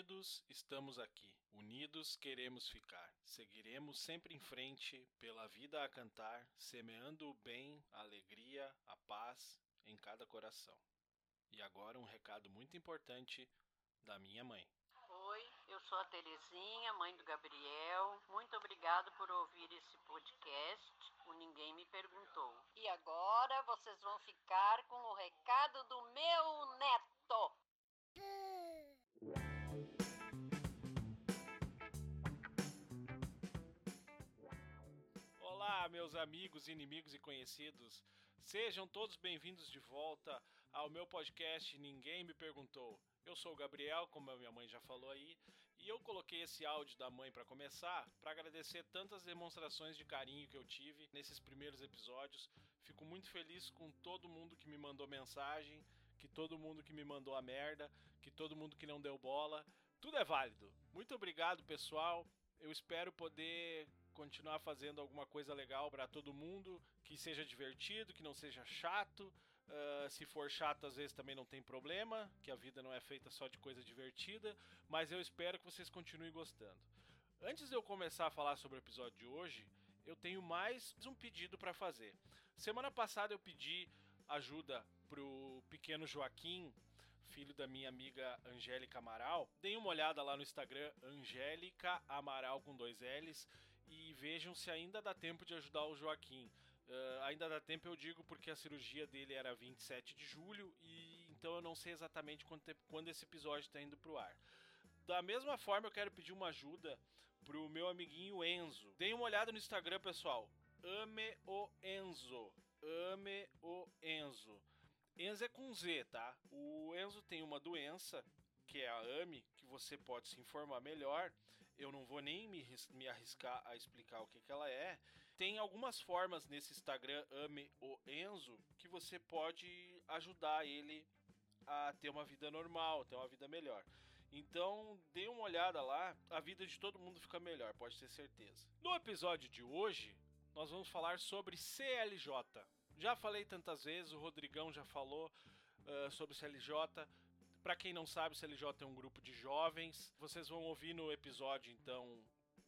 Unidos estamos aqui, unidos queremos ficar. Seguiremos sempre em frente, pela vida a cantar, semeando o bem, a alegria, a paz em cada coração. E agora um recado muito importante da minha mãe. Oi, eu sou a Terezinha, mãe do Gabriel. Muito obrigado por ouvir esse podcast. O Ninguém Me Perguntou. E agora vocês vão ficar com o recado do meu neto. Meus amigos, inimigos e conhecidos. Sejam todos bem-vindos de volta ao meu podcast Ninguém Me Perguntou. Eu sou o Gabriel, como a minha mãe já falou aí, e eu coloquei esse áudio da mãe para começar, para agradecer tantas demonstrações de carinho que eu tive nesses primeiros episódios. Fico muito feliz com todo mundo que me mandou mensagem, que todo mundo que me mandou a merda, que todo mundo que não deu bola. Tudo é válido. Muito obrigado, pessoal. Eu espero poder continuar fazendo alguma coisa legal para todo mundo, que seja divertido, que não seja chato. Uh, se for chato, às vezes também não tem problema, que a vida não é feita só de coisa divertida, mas eu espero que vocês continuem gostando. Antes de eu começar a falar sobre o episódio de hoje, eu tenho mais um pedido para fazer. Semana passada eu pedi ajuda pro pequeno Joaquim, filho da minha amiga Angélica Amaral. Deem uma olhada lá no Instagram, Angélica Amaral com dois L's, vejam se ainda dá tempo de ajudar o Joaquim. Uh, ainda dá tempo, eu digo, porque a cirurgia dele era 27 de julho, e então eu não sei exatamente quando, quando esse episódio está indo pro ar. Da mesma forma, eu quero pedir uma ajuda pro meu amiguinho Enzo. Deem uma olhada no Instagram, pessoal. Ame o Enzo. Ame o Enzo. Enzo é com Z, tá? O Enzo tem uma doença que é a AME, que você pode se informar melhor. Eu não vou nem me, me arriscar a explicar o que, que ela é. Tem algumas formas nesse Instagram Ame o Enzo que você pode ajudar ele a ter uma vida normal, ter uma vida melhor. Então, dê uma olhada lá, a vida de todo mundo fica melhor, pode ter certeza. No episódio de hoje, nós vamos falar sobre CLJ. Já falei tantas vezes, o Rodrigão já falou uh, sobre CLJ. Para quem não sabe, o CLJ é um grupo de jovens. Vocês vão ouvir no episódio, então,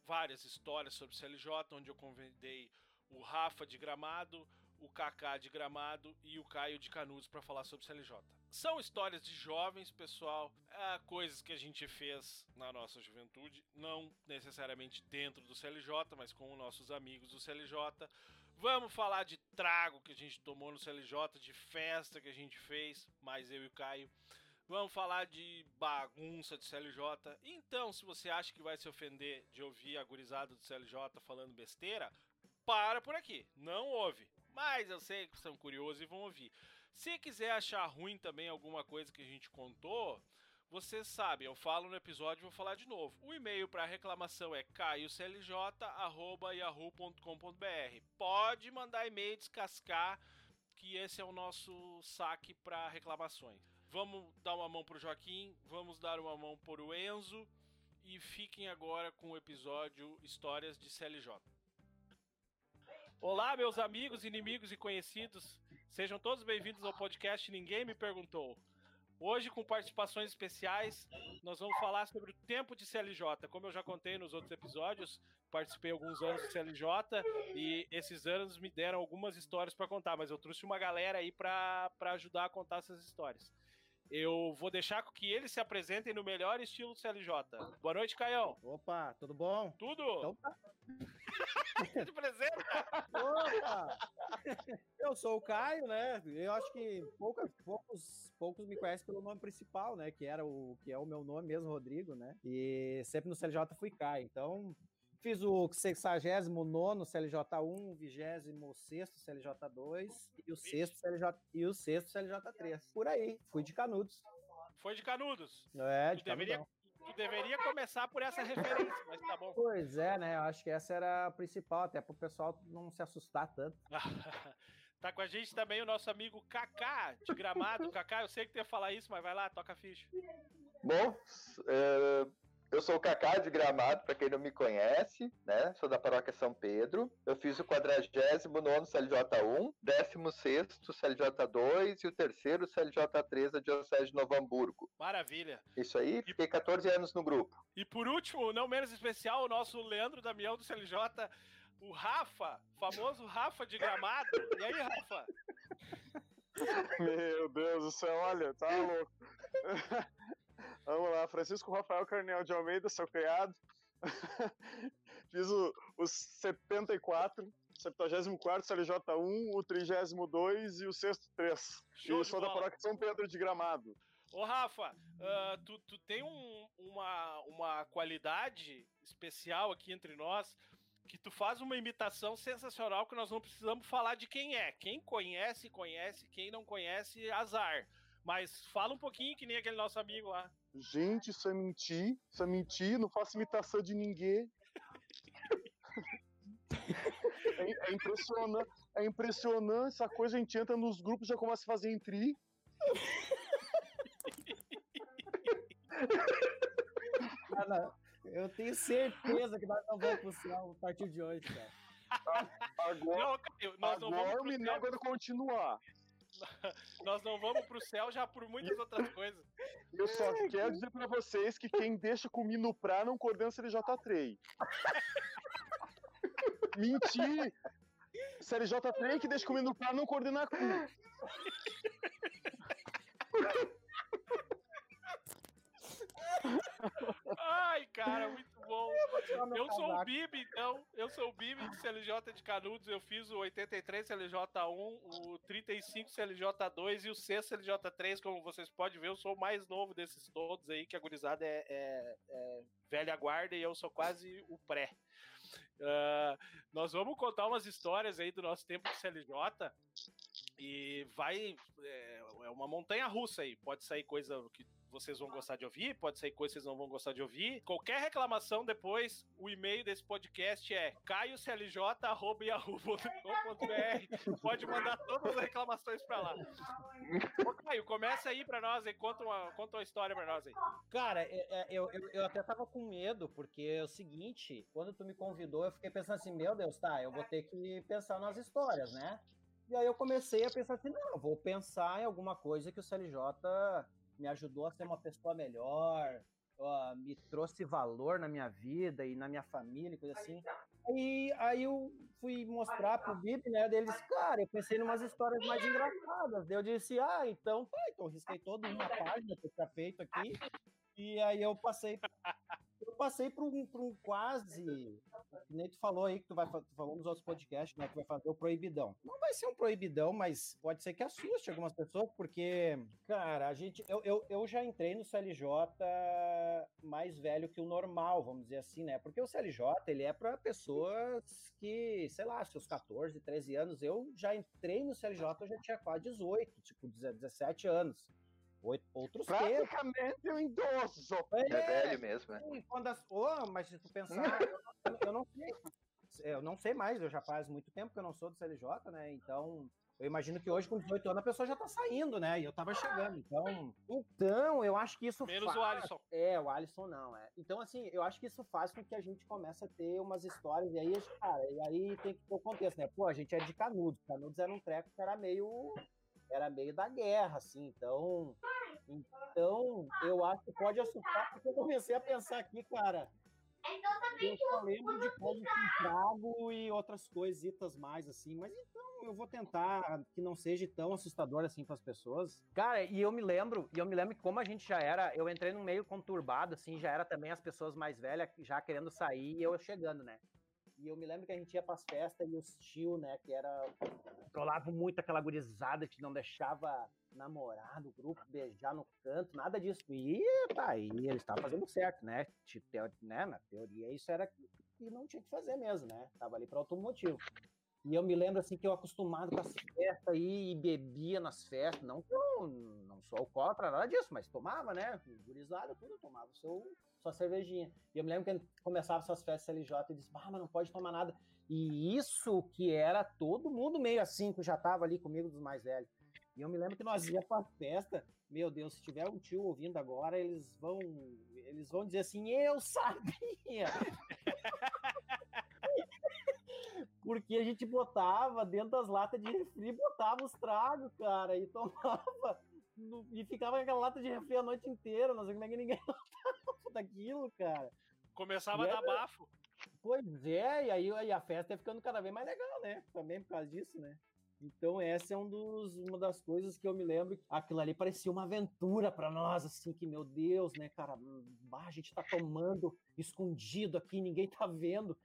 várias histórias sobre o CLJ, onde eu convidei o Rafa de Gramado, o Kaká de Gramado e o Caio de Canudos para falar sobre o CLJ. São histórias de jovens, pessoal, é, coisas que a gente fez na nossa juventude, não necessariamente dentro do CLJ, mas com nossos amigos do CLJ. Vamos falar de trago que a gente tomou no CLJ, de festa que a gente fez, mais eu e o Caio. Vamos falar de bagunça de CLJ. Então, se você acha que vai se ofender de ouvir a gurizada do CLJ falando besteira, para por aqui. Não ouve. Mas eu sei que são curiosos e vão ouvir. Se quiser achar ruim também alguma coisa que a gente contou, vocês sabem, eu falo no episódio e vou falar de novo. O e-mail para reclamação é caioclj.yahoo.com.br. Pode mandar e-mail descascar, que esse é o nosso saque para reclamações. Vamos dar uma mão pro Joaquim, vamos dar uma mão pro Enzo e fiquem agora com o episódio Histórias de CLJ. Olá, meus amigos, inimigos e conhecidos. Sejam todos bem-vindos ao podcast Ninguém Me Perguntou. Hoje, com participações especiais, nós vamos falar sobre o tempo de CLJ. Como eu já contei nos outros episódios, participei alguns anos de CLJ e esses anos me deram algumas histórias para contar, mas eu trouxe uma galera aí para ajudar a contar essas histórias. Eu vou deixar que eles se apresentem no melhor estilo CLJ. Boa noite, Caião. Opa, tudo bom? Tudo? Então tá. Te apresenta. Opa! Eu sou o Caio, né? Eu acho que poucas, poucos, poucos me conhecem pelo nome principal, né? Que era o que é o meu nome mesmo, Rodrigo, né? E sempre no CLJ fui Caio. Então, Fiz o 69 CLJ1, 26 CLJ2 e o 6 CLJ e o 6 CLJ3. Por aí, fui de Canudos. Foi de Canudos. É, de tu deveria, tu deveria começar por essa referência, mas tá bom. Pois é, né? Eu acho que essa era a principal, até para o pessoal não se assustar tanto. tá com a gente também o nosso amigo Kaká, de Gramado. Kaká, eu sei que tu ia falar isso, mas vai lá, toca a ficha. Bom, é, eu sou o Cacá de Gramado, para quem não me conhece, né? Sou da paróquia São Pedro. Eu fiz o 49 CLJ1, 16 CLJ2 e o terceiro CLJ3 da Diocese de Novo Hamburgo. Maravilha. Isso aí, fiquei 14 anos no grupo. E por último, não menos especial, o nosso Leandro Damião do CLJ, o Rafa, famoso Rafa de Gramado. E aí, Rafa? Meu Deus do céu, olha, tá louco. Vamos lá, Francisco Rafael Carnel de Almeida, seu criado. Fiz o, o 74, 74 CLJ1, o 32 e o sexto 3. Show e sou da paróquia São Pedro de Gramado. Ô Rafa, uh, tu, tu tem um, uma, uma qualidade especial aqui entre nós que tu faz uma imitação sensacional que nós não precisamos falar de quem é. Quem conhece, conhece. Quem não conhece, azar. Mas fala um pouquinho que nem aquele nosso amigo lá. Gente, isso é mentir. Isso é mentir. Não faço imitação de ninguém. é, é, impressionante. É impressionante essa coisa. A gente entra nos grupos já começa a fazer entri. Ah, não. Eu tenho certeza que nós não vamos pro céu a partir de hoje, cara. Agora, não, Caio, nós não agora vamos pro céu. agora continuar. Nós não vamos pro céu já por muitas outras coisas. Eu só é, quero dizer pra vocês que quem deixa comigo no pra não coordena CLJ3. Mentir! CLJ3 que deixa comigo no pra não coordena cu. Ai, cara, muito bom. Eu sou o Bibi, então. Eu sou o Bibi de CLJ de Canudos. Eu fiz o 83 CLJ1, o 35 CLJ2 e o 6 CLJ3. Como vocês podem ver, eu sou o mais novo desses todos aí, que a gurizada é, é, é velha guarda e eu sou quase o pré. Uh, nós vamos contar umas histórias aí do nosso tempo de CLJ e vai. É, é uma montanha russa aí. Pode sair coisa que vocês vão gostar de ouvir, pode ser coisa que vocês não vão gostar de ouvir. Qualquer reclamação depois, o e-mail desse podcast é caioclj.yahoo.com.br. Pode mandar todas as reclamações pra lá. Ô, Caio, começa aí pra nós e conta uma, conta uma história pra nós aí. Cara, é, é, eu, eu, eu até tava com medo, porque é o seguinte, quando tu me convidou, eu fiquei pensando assim, meu Deus, tá, eu vou ter que pensar nas histórias, né? E aí eu comecei a pensar assim, não, eu vou pensar em alguma coisa que o CLJ me ajudou a ser uma pessoa melhor, uh, me trouxe valor na minha vida e na minha família, coisa assim. E aí eu fui mostrar pro Bib, né, deles, cara, eu pensei em umas histórias mais engraçadas. eu disse, ah, então, tá, então risquei toda uma página que eu tinha feito aqui. E aí eu passei eu passei por um, por um quase. Que nem tu falou aí, que tu vai tu falou nos outros podcasts, né? Que vai fazer o proibidão. Não vai ser um proibidão, mas pode ser que assuste algumas pessoas, porque, cara, a gente. Eu, eu, eu já entrei no CLJ mais velho que o normal, vamos dizer assim, né? Porque o CLJ, ele é para pessoas que, sei lá, seus 14, 13 anos. Eu já entrei no CLJ, eu já tinha quase 18, tipo, 17 anos outros Praticamente um idoso. É, é velho mesmo, né? Quando as, oh, mas se tu pensar, eu, eu, não sei. Eu não sei mais, eu já faz muito tempo que eu não sou do CLJ, né? Então, eu imagino que hoje, com 18 anos, a pessoa já tá saindo, né? E eu tava chegando. Então, então eu acho que isso Menos faz... o Alisson. É, o Alisson não, é. Então, assim, eu acho que isso faz com que a gente comece a ter umas histórias. E aí, cara, e aí tem que ter o contexto, né? Pô, a gente é de Canudos. Canudos era um treco que era meio era meio da guerra, assim, então. Então, eu acho que pode assustar, porque eu comecei a pensar aqui, cara. Eu só lembro de coisas com trago e outras coisitas mais, assim, mas então eu vou tentar que não seja tão assustador assim para as pessoas. Cara, e eu me lembro, e eu me lembro que como a gente já era, eu entrei num meio conturbado, assim, já era também as pessoas mais velhas já querendo sair e eu chegando, né? E eu me lembro que a gente ia pras festas e os tio, né, que era. Trolavam muito aquela gurizada que não deixava namorar no grupo, beijar no canto, nada disso. E tá, e ele estava fazendo certo, né? né? Na teoria, isso era que, que não tinha que fazer mesmo, né? Tava ali para outro motivo. E eu me lembro assim que eu acostumado com as festas aí e bebia nas festas. Não que eu não sou alcoólatra, nada disso, mas tomava, né? Gurizada, tudo, tomava seu sua cervejinha. E eu me lembro que começava essas festas LJ e disse, ah, mas não pode tomar nada. E isso que era todo mundo meio assim, que já tava ali comigo dos mais velhos. E eu me lembro que nós ia pra festa, meu Deus, se tiver um tio ouvindo agora, eles vão, eles vão dizer assim, eu sabia! Porque a gente botava dentro das latas de refri, botava os tragos, cara, e tomava. no- E ficava aquela lata de refri a noite inteira. Não sei como é que ninguém notava daquilo, cara. Começava E a dar era- bafo. Pois é, e aí, aí a festa ia ficando cada vez mais legal, né? Também por causa disso, né? Então, essa é um dos, uma das coisas que eu me lembro. Aquilo ali parecia uma aventura pra nós, assim, que, meu Deus, né, cara? hum, a gente tá tomando escondido aqui, ninguém tá vendo.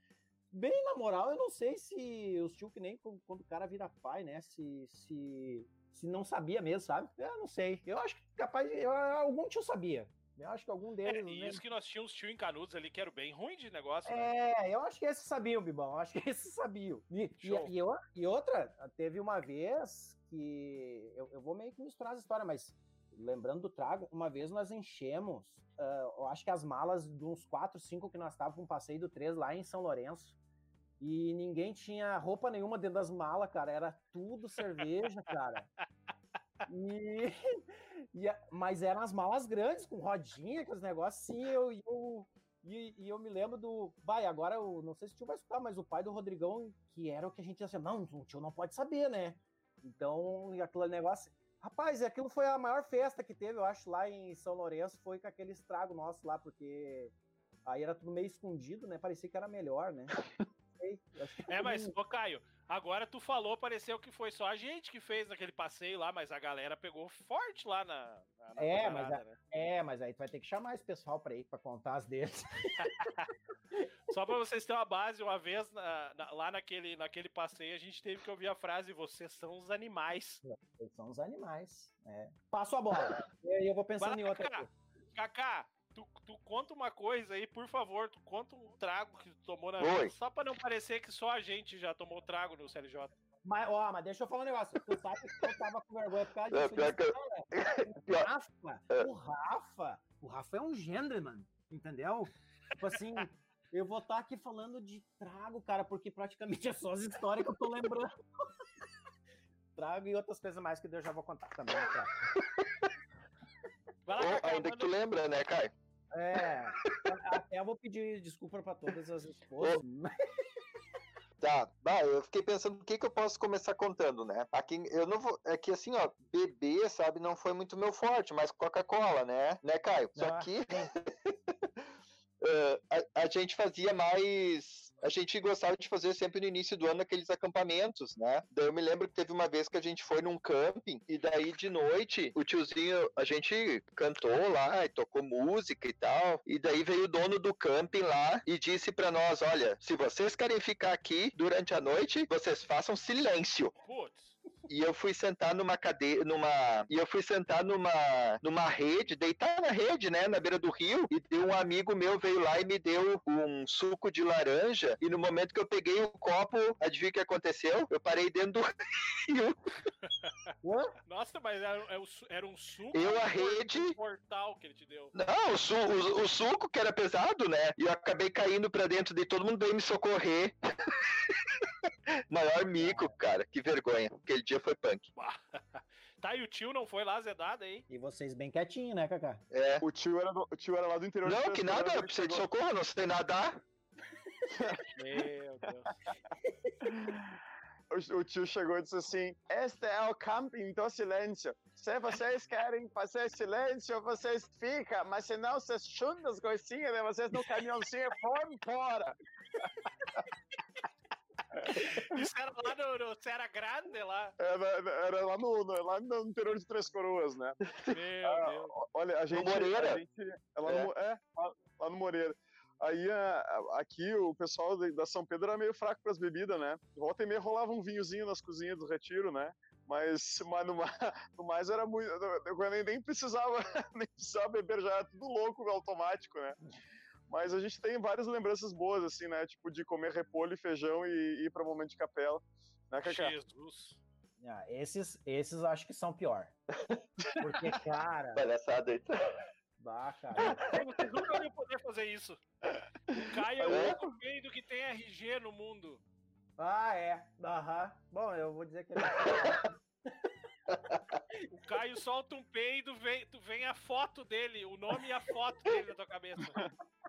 Bem, na moral, eu não sei se os tio que nem quando o cara vira pai, né? Se, se, se não sabia mesmo, sabe? Eu não sei. Eu acho que capaz, eu, algum tio sabia. Eu acho que algum É, deles. e né? isso que nós tínhamos tio em Canudos ali, que era bem ruim de negócio, né? É, eu acho que esses sabiam, Bibão. Eu acho que esses sabiam. E, e, e e outra, teve uma vez que. Eu, eu vou meio que misturar as histórias, mas lembrando do trago, uma vez nós enchemos, ah, eu acho que as malas de uns 4, 5 que nós estávamos com um passeio do 3 lá em São Lourenço. E ninguém tinha roupa nenhuma dentro das malas, cara. Era tudo cerveja, cara. E, e mas eram as malas grandes, com rodinha, aqueles negócios assim. Eu, eu, e, e eu me lembro do. Vai, agora eu não sei se o tio vai escutar, mas o pai do Rodrigão, que era o que a gente ia assim, não, o tio não pode saber, né? Então, aquele negócio. Rapaz, aquilo foi a maior festa que teve, eu acho, lá em São Lourenço, foi com aquele estrago nosso lá, porque aí era tudo meio escondido, né? Parecia que era melhor, né? É, mas, ô Caio, agora tu falou, pareceu que foi só a gente que fez naquele passeio lá, mas a galera pegou forte lá na. na, É, mas parada, né? É, mas aí tu vai ter que chamar esse pessoal pra ir, pra contar as deles. Só pra vocês terem uma base, uma vez na- na- lá naquele, naquele passeio, a gente teve que ouvir a frase: vocês são os animais. Eles são os animais. É. Passo a bola. E aí eu vou pensando em outra Kaká. coisa. Tu, tu conta uma coisa aí, por favor, tu conta um trago que tu tomou na vida, só pra não parecer que só a gente já tomou trago no CLJ. Mas, ó, mas deixa eu falar um negócio. Tu sabe que eu tava com vergonha por causa É, disso. pior que eu- O Rafa, É. o Rafa, o Rafa é um gentleman, entendeu? Tipo assim, eu vou estar aqui falando de trago, cara, porque praticamente é só as histórias que eu tô lembrando. trago e outras coisas mais que eu já vou contar também, né, cara? Vai lá, Ou ainda que tu lembra, né, Caio? É, até eu vou pedir desculpa pra todas as esposas. Tá, bah, eu fiquei pensando o que que eu posso começar contando, né? Aqui eu não vou, é que assim, ó, beber, sabe, não foi muito meu forte, mas Coca-Cola, né? Né, Caio? Só Ah, que eh, a, a gente fazia mais, a gente gostava de fazer sempre no início do ano aqueles acampamentos, né? Daí eu me lembro que teve uma vez que a gente foi num camping e daí de noite o tiozinho, a gente cantou lá e tocou música e tal, e daí veio o dono do camping lá e disse pra nós, olha, se vocês querem ficar aqui durante a noite, vocês façam silêncio. Putz, E eu fui sentar numa cadeira, numa, e eu fui sentar numa, numa rede, deitar na rede, né, na beira do rio, e um amigo meu veio lá e me deu um suco de laranja, e no momento que eu peguei o copo, adivinha o que aconteceu? Eu parei dentro do rio. Nossa, mas era, era um su- era um suco. Eu, a rede- um portal que ele te deu. Não, o, su- o- o suco que era pesado, né? E eu acabei caindo pra dentro de todo mundo veio me socorrer. Maior mico, cara. Que vergonha. Aquele dia foi punk. Tá, e o tio não foi lá azedado aí? E vocês bem quietinho, né, Cacá? É. O tio era, do- o tio era lá do interior Não, que nada, eu ele precisei de socorro, não sei nadar. Meu Deus. o, o tio chegou e disse assim: Este é o camping do silêncio. Se vocês querem fazer silêncio, vocês ficam, mas se não, vocês chutam as coisinhas de vocês no caminhãozinho e foram embora. Isso era lá no, no Serra Grande lá. Era, era lá, no, no- lá no interior de Três Coroas, né? Meu Ah, Deus. Olha, a gente. Moreira? A gente, é, lá É. No, Mo- é, lá, lá no Moreira. Aí a- a- aqui o pessoal da- São Pedro era meio fraco para as bebidas, né? Volta e meia rolava um vinhozinho nas cozinhas do retiro, né? Mas, mas no, no mais era muito. Eu nem, nem precisava nem precisava beber, já era tudo louco automático, né? Mas a gente tem várias lembranças boas, assim, né? Tipo, de comer repolho e feijão e ir para momento de capela. Né, Cacá? Jesus. Ah, esses, esses acho que são pior. Porque, cara, Palhaçada aí. bah, cara. Vocês nunca iam poder fazer isso. O Caio é o É? único gay do que tem RG no mundo. Ah, é. Aham. Bom, eu vou dizer que ele. O Caio solta um peido, vem, tu vem a foto dele, o nome e a foto dele na tua cabeça.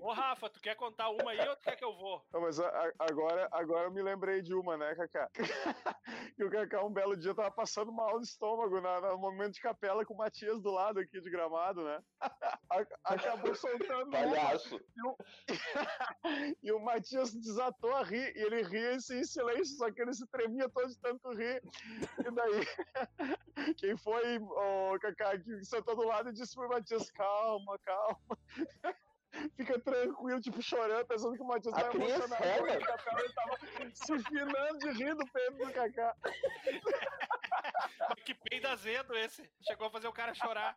Ô, Rafa, tu quer contar uma aí ou tu quer que eu vou? Não, mas a- a- agora, agora eu me lembrei de uma, né, Kaká? que o Kaká um belo dia tava passando mal no estômago na, no momento de capela com o Matias do lado aqui de gramado, né? A- Acabou soltando Palhaço. e o Matias desatou a rir e ele ria assim, em silêncio, só que ele se tremia todo de tanto rir. E daí, quem foi o Kaká que sentou do lado e disse pro Matias: calma, calma. Fica tranquilo, tipo, chorando, pensando que o Matias A Cris emocionado. Heller. com o Kaká, Ele tava se empinando de rir do peito do Kaká. Que peido azedo esse. Chegou a fazer o cara chorar.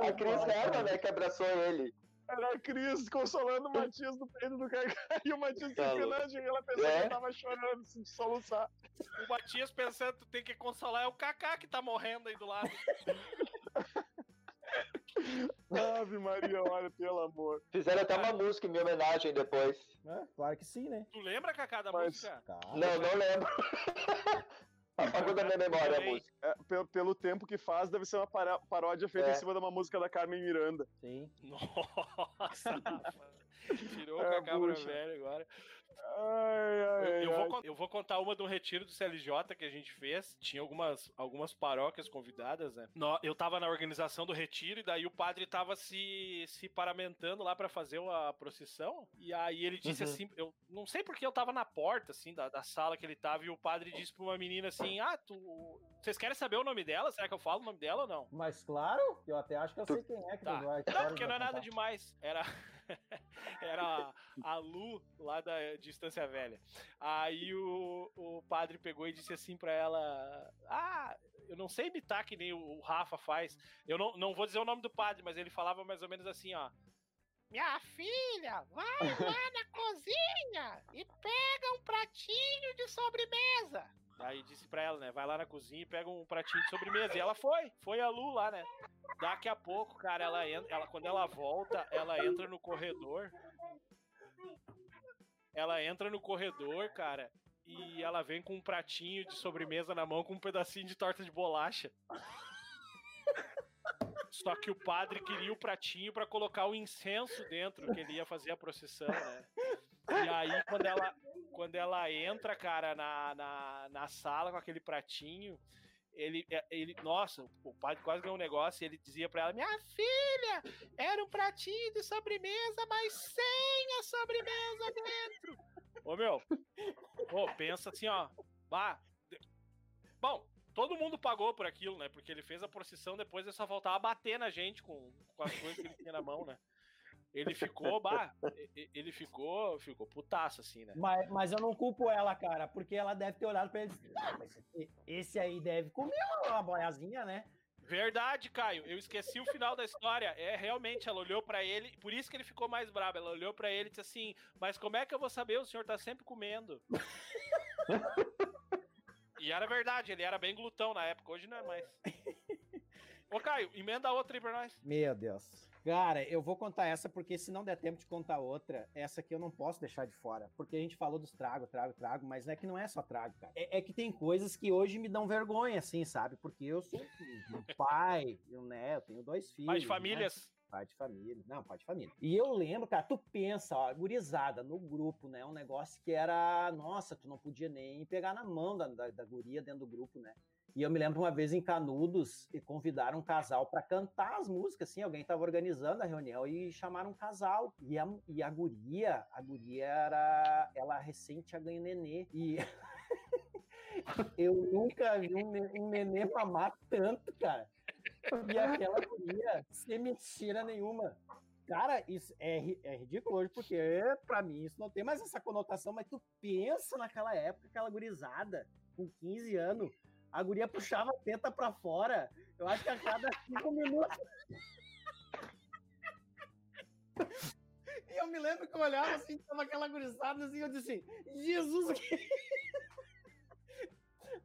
A Cris Herman, né, que abraçou ele. Era a Cris consolando o Matias do peito do Kaká e o Matias Tá empinando rir, ela pensando É? que tava chorando, assim, de soluçar. O Matias pensando que tu tem que consolar é o Kaká que tá morrendo aí do lado. Ave Maria, olha, pelo amor. Fizeram até uma música em minha homenagem depois. É, claro que sim, né? Tu lembra, Kaká, da Mas- música? Cara, Não, não lembro. Apagou da minha memória a música. É, pelo, pelo tempo que faz, deve ser uma paródia feita É. em cima de uma música da Carmen Miranda. sim. Nossa. Tirou o É, pra bucha. velho agora. Ai, Eu, ai, eu vou, ai. con- eu vou contar uma do retiro do CLJ que a gente fez. Tinha algumas, algumas paróquias convidadas, né? Eu tava na organização do retiro e daí o padre tava se, se paramentando lá pra fazer a procissão. E aí ele disse Uhum. assim: Eu não sei porque eu tava na porta, assim, da, da sala que ele tava. E o padre disse pra uma menina assim: Ah, tu. Vocês querem saber o nome dela? Será que eu falo o nome dela ou não? Mas claro, eu até acho que eu Tu- sei quem é que Tá. vai. Não, porque não é nada demais. Era. Era a Lu lá da Distância Velha. Aí o, o padre pegou e disse assim pra ela: Ah, eu não sei imitar que nem o Rafa faz. Eu não, não vou dizer o nome do padre, mas ele falava mais ou menos assim: Ó. Minha filha, vai lá na cozinha e pega um pratinho de sobremesa. Aí disse pra ela, né? Vai lá na cozinha e pega um pratinho de sobremesa. E ela foi, foi a Lu lá, né? Daqui a pouco, cara, ela entra, ela, quando ela volta, ela entra no corredor. Ela entra no corredor, cara, e ela vem com um pratinho de sobremesa na mão com um pedacinho de torta de bolacha. Só que o padre queria o pratinho pra colocar o incenso dentro, que ele ia fazer a procissão, né? E aí, quando ela, quando ela entra, cara, na, na, na sala com aquele pratinho, ele, é, ele. Nossa, o padre quase ganhou um negócio ele dizia pra ela: Minha filha, era um pratinho de sobremesa, mas sem a sobremesa dentro. Ô meu, ô, pensa assim, ó. Bah, Bom, todo mundo pagou por aquilo, né? Porque ele fez a procissão, depois ele só faltava a bater na gente com, com as coisas que ele tinha na mão, né? Ele ficou, bah, ele ficou, ficou putaço, assim, né? Mas, mas eu não culpo ela, cara, porque ela deve ter olhado pra ele e disse, ah, mas esse- esse aí deve comer uma boiazinha, né? Verdade, Caio. Eu esqueci o final da história. É, realmente, ela olhou pra ele, por isso que ele ficou mais bravo. Ela olhou pra ele e disse assim: Mas como é que eu vou saber? O senhor tá sempre comendo. e era verdade, ele era bem glutão na época, hoje não é mais. Ô, Caio, emenda outra aí pra nós. Meu Deus. Cara, eu vou contar essa porque se não der tempo de contar outra, essa aqui eu não posso deixar de fora. Porque a gente falou dos trago, trago, trago, mas é que não é só trago, cara. É, é que tem coisas que hoje me dão vergonha, assim, sabe? Porque eu sou um pai, eu, né, eu tenho dois filhos. Mais de né? famílias. Pai de família. Não, pai de família. E eu lembro, cara, tu pensa, ó, gurizada no grupo, né? Um negócio que era. Nossa, tu não podia nem pegar na mão da, da, da guria dentro do grupo, né? E eu me lembro uma vez em Canudos e convidaram um casal para cantar as músicas, assim, alguém tava organizando a reunião e chamaram um casal. E a, e a guria, a guria era, ela recém tinha ganho nenê. E eu nunca vi um, um nenê mamar tanto, cara. E aquela guria, sem mentira nenhuma. Cara, isso é, é ridículo hoje, porque pra mim isso não tem mais essa conotação, mas tu pensa naquela época, aquela gurizada, com 15 anos, a guria puxava a teta pra fora, eu acho que a cada cinco minutos. E eu me lembro que eu olhava assim, tava aquela gurizada assim, eu disse assim, Jesus, que...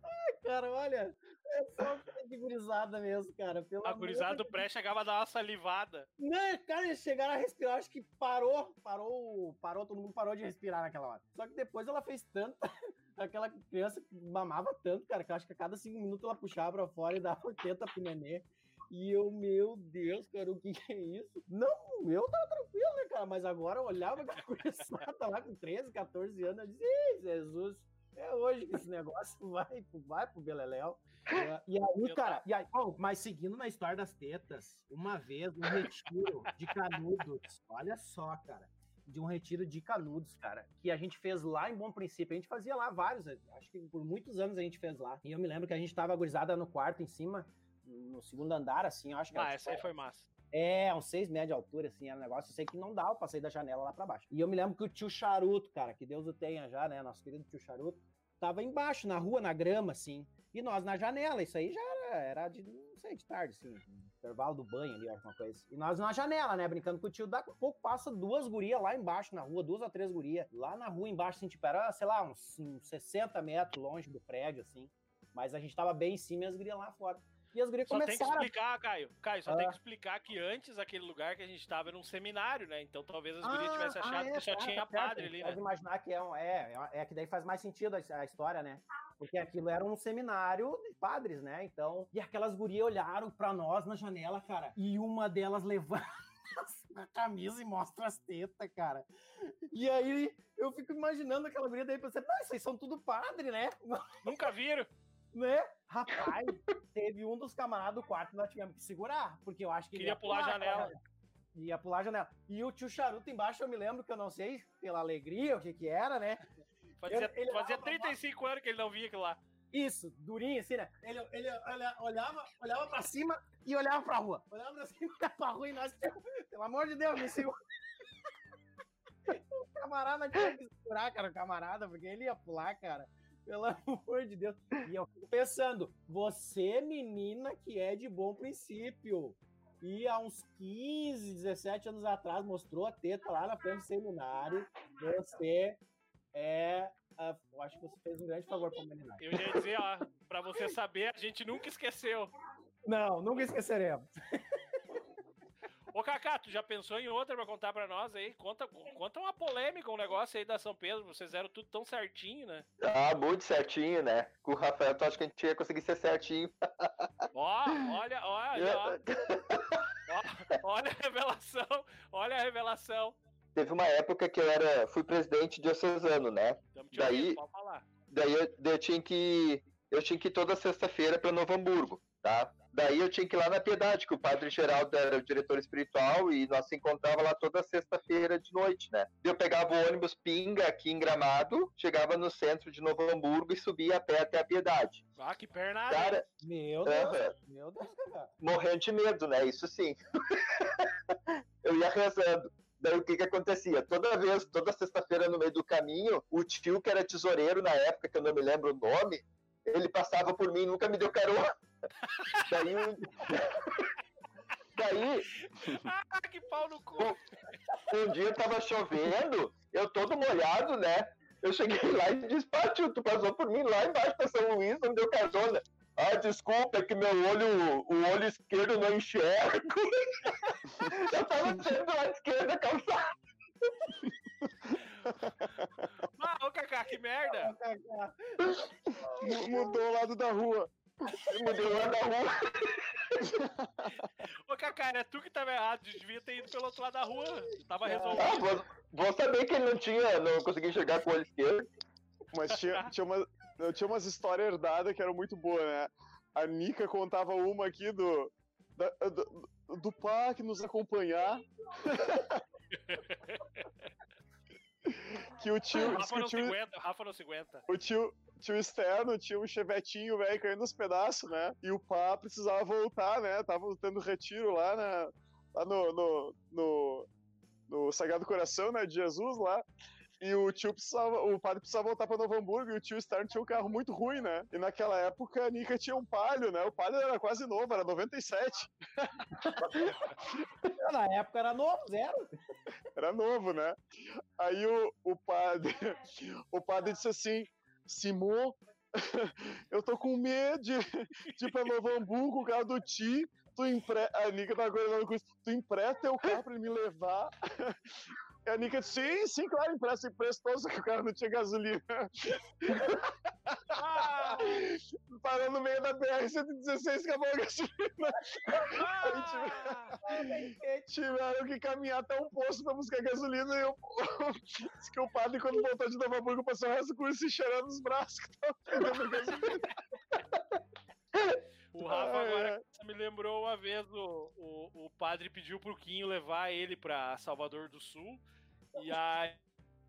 Ai, cara, olha, é só que gurizada mesmo, cara. Pelo A gurizada de do pré chegava a dar uma salivada. Não, cara, eles chegaram a respirar, acho que parou, parou, parou, todo mundo parou de respirar naquela hora. Só que depois ela fez tanto, aquela criança que mamava tanto, cara, que eu acho que a cada cinco minutos ela puxava pra fora e dava teta pro nenê. E eu, meu Deus, cara, o que, que é isso? Não, eu tava tranquilo, né, cara? Mas agora eu olhava aquela criançada lá com 13, 14 anos, eu "Ih, Jesus, é hoje que esse negócio vai, pro- vai pro Beleléu. E aí, cara, e aí, ó, mas seguindo na história das tetas, uma vez, um retiro de canudos, olha só, cara, de um retiro de canudos, cara, que a gente fez lá em Bom Princípio. A gente fazia lá vários, acho que por muitos anos a gente fez lá. E eu me lembro que a gente tava agorizada no quarto em cima, no segundo andar, assim, eu acho que era, Ah, tipo, essa aí foi massa. é, uns seis metros de altura, assim, era um negócio. Eu sei que não dava pra sair da janela lá pra baixo. E eu me lembro que o tio Charuto, cara, que Deus o tenha já, né? Nosso querido tio Charuto, tava embaixo, na rua, na grama, assim. E nós na janela, isso aí já era, era de, não sei, de tarde, assim, intervalo do banho ali, alguma coisa. E nós na janela, né, brincando com o tio. Daqui a pouco passa duas gurias lá embaixo na rua, duas ou três gurias. Lá na rua embaixo, assim, tipo, era, sei lá, uns, uns 60 metros longe do prédio, assim. Mas a gente tava bem em cima e as gurias lá fora. E as gurias Só tem que começaram explicar, Caio. Caio, só Ah. tem que explicar que antes aquele lugar que a gente tava era um seminário, né? Então talvez as gurias tivessem Ah, achado é, que só tá, tinha certo, padre ali, né? Pode imaginar que é um. É, é- é que daí faz mais sentido a, a história, né? Porque aquilo era um seminário de padres, né? Então. E aquelas gurias olharam pra nós na janela, cara. E uma delas levanta a camisa e mostra as tetas, cara. E aí eu fico imaginando aquela guria daí pensando, não, aí são tudo padre, né? Nunca viram? né? Rapaz, teve um dos camaradas do quarto que nós tivemos que segurar, porque eu acho que ele Queria ia pular a janela. Ia pular a janela. E o tio Charuto embaixo, eu me lembro que eu não sei, pela alegria, o que que era, né? Fazia, fazia olhava pra 35 anos que ele não via aquilo lá. Isso, durinho assim, né? Ele, ele olha- olhava, olhava pra cima e olhava pra rua. Olhava pra cima e olhava pra rua e nós, pelo amor de Deus, me segura. O camarada tinha que segurar, cara, o camarada, porque ele ia pular, cara. Pelo amor de Deus. E eu fico pensando, você, menina que é de bom princípio, e há uns 15, 17 anos atrás mostrou a teta lá na frente do seminário, você é. eu acho que você fez um grande favor pra humanidade. Eu já ia dizer, ó, pra você saber, a gente nunca esqueceu. Não, nunca esqueceremos. Ô, Cacá, tu já pensou em outra pra contar pra nós aí? Conta, conta uma polêmica, um negócio aí da São Pedro. Vocês eram tudo tão certinho, né? Ah, muito certinho, né? Com o Rafael, tu acha que a gente ia conseguir ser certinho. Ó, olha, olha, ó, ó, olha a revelação, olha a revelação. Teve uma época que eu era, fui presidente diocesano, né? Te Daí- ouvindo. Daí eu, daí eu tinha que eu tinha que ir toda sexta-feira para Novo Hamburgo, tá? Daí eu tinha que ir lá na Piedade, que o Padre Geraldo era o diretor espiritual e nós se encontrava lá toda sexta-feira de noite, né? Eu pegava o ônibus Pinga aqui em Gramado, chegava no centro de Novo Hamburgo e subia a pé até a Piedade. Ah, que hein? Cara, Meu Deus, meu Deus, cara. morrendo de medo, né? Isso sim. eu ia rezando. Daí o que que acontecia? Toda vez, toda sexta-feira no meio do caminho, o tio que era tesoureiro na época, que eu não me lembro o nome, ele passava por mim e nunca me deu carona. Daí, um- daí Ah, que pau no cu. um dia tava chovendo, eu todo molhado, né? Eu cheguei lá e disse, pá, tio, tu passou por mim lá embaixo pra São Luís, não deu carona. Ah, desculpa, é que meu olho, o olho esquerdo não enxerga. eu tava sempre do lado esquerdo da calçada. Ah, ô Cacá, que merda. Mu- Mudou o lado da rua. Eu mudei lá da rua. Ô Cacá, era tu que tava errado, devia ter ido pelo outro lado da rua. Tava Ah, resolvido. vou, vou saber que ele não tinha, não conseguia enxergar com o olho esquerdo. Mas tinha, tinha, uma, eu tinha umas histórias herdadas que eram muito boas, né? A Nica contava uma aqui do. da- do, do pá que nos acompanhar. que o tio. diz Rafa o não tio, aguenta, Rafa não se aguenta. o tio, tio externo tinha um chevetinho, velho, caindo nos pedaços, né? E o pá precisava voltar, né? Tava tendo retiro lá, na, lá no, no, no, no Sagrado Coração, né? De Jesus lá. E o tio precisava, o padre precisava voltar pra Novo Hamburgo e o tio externo tinha um carro muito ruim, né? E naquela época a Nica tinha um palio, né? O palio era quase novo, era 97. Na época era novo, zero. Era novo, né? Aí o, o padre o padre disse assim: Simon, eu tô com medo de, de ir pra Novo Hamburgo, o carro do Ti, tu empre... a Nica tava acordando com isso, tu empresta teu carro pra ele me levar. A Nica disse, sim, sim, claro, empresta, emprestou, só que o cara não tinha gasolina. Ah, Parou no meio da BR-116, acabou a gasolina. ah, Tiveram que caminhar até um posto pra buscar gasolina e eu... Diz que o padre, quando voltou de Novo Hamburgo, passou o resto do curso se cheirando os braços que tava pegando gasolina. O Rafa agora me lembrou uma vez o, o, o padre pediu pro Quinho levar ele pra Salvador do Sul. E aí,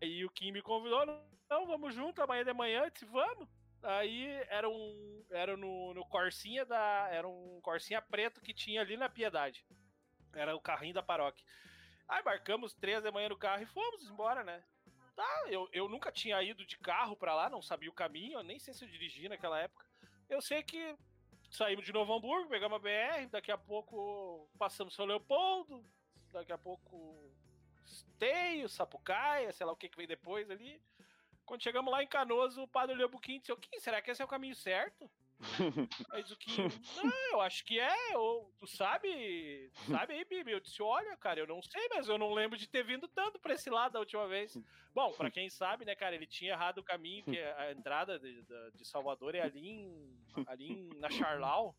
aí o Kim me convidou, não, não, vamos junto amanhã de manhã, eu disse, vamos. Aí era um. Era no, no Corsinha da. Era um Corsinha preto que tinha ali na Piedade. Era o carrinho da paróquia. Aí marcamos três da manhã no carro e fomos embora, né? Tá, eu, eu nunca tinha ido de carro pra lá, não sabia o caminho, eu nem sei se eu dirigi naquela época. Eu sei que saímos de Novo Hamburgo, pegamos a BR, daqui a pouco passamos São Leopoldo, daqui a pouco Esteio, Sapucaia, sei lá o que, que vem depois ali. Quando chegamos lá em Canoas, o padre olhou pro Kim e disse: "Ô, Kim, será que esse é o caminho certo? Aí Kim, não, eu acho que é, ou, tu sabe, tu sabe aí, Bibi? Eu disse, olha, cara, eu não sei, mas eu não lembro de ter vindo tanto pra esse lado da última vez. Bom, pra quem sabe, né, cara, ele tinha errado o caminho, que a entrada de, de Salvador é ali, em, ali em- na Charlau,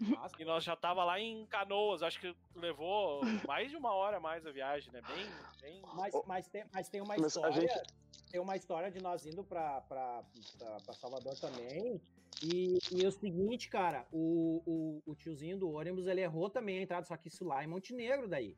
Nossa, e nós já tava lá em Canoas, acho que levou mais de uma hora a mais a viagem, né, bem, bem... Mas, mas, tem, mas tem uma Mas a história. gente- Tem uma história de nós indo pra Salvador também. E, e o seguinte, cara, o, o, o tiozinho do ônibus ele errou também a entrada, só que isso lá é Montenegro daí.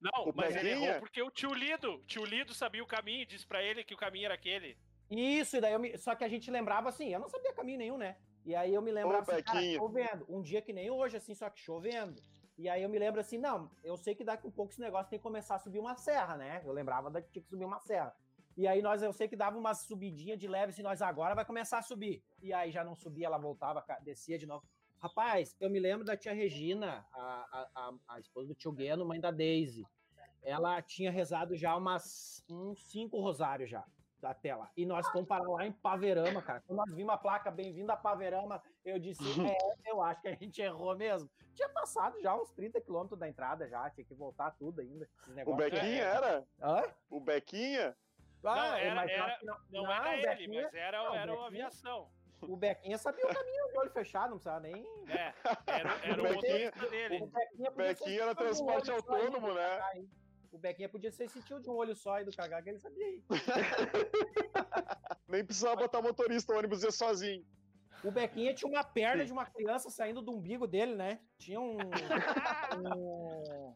Não, O mas ele errou porque o tio Lido, o tio Lido sabia o caminho, disse pra ele que o caminho era aquele. Isso, e daí eu me, só que a gente lembrava assim, eu não sabia caminho nenhum, né? E aí eu me lembrava Ô, assim, cara, chovendo, um dia que nem hoje, assim, só que chovendo. E aí eu me lembro assim, não, eu sei que daqui a pouco esse negócio tem que começar a subir uma serra, né? Eu lembrava da que tinha que subir uma serra. E aí nós, eu sei que dava uma subidinha de leve, assim, nós agora vai começar a subir. E aí já não subia, ela voltava, descia de novo. Rapaz, eu me lembro da tia Regina, a, a, a, esposa do tio Gueno, mãe da Daisy. Ela tinha rezado já umas uns cinco rosários já até lá. E nós fomos parar lá em Paverama, cara. Quando nós vimos a placa Bem-vindo a Paverama, eu disse, é, eu acho que a gente errou mesmo. Tinha passado já uns 30 quilômetros da entrada já, tinha que voltar tudo ainda. O. Bequinha era? Hã? O Bequinha? Não, Ah, era- mas eu era- que não, Não, não, era o ele, Bequinha- mas era, não, o era uma Bequinha- aviação. O Bequinha sabia o caminho de olho fechado, não precisava nem. É, era, era o Bequinha- motorista O dele. Bequinha, podia Bequinha ser era transporte autônomo, né? O Bequinha podia ser esse tio de um olho só e do cagar que ele sabia aí. Nem precisava botar motorista, o ônibus ia sozinho. O Bequinha tinha uma perna de uma criança saindo do umbigo dele, né? Tinha um. um,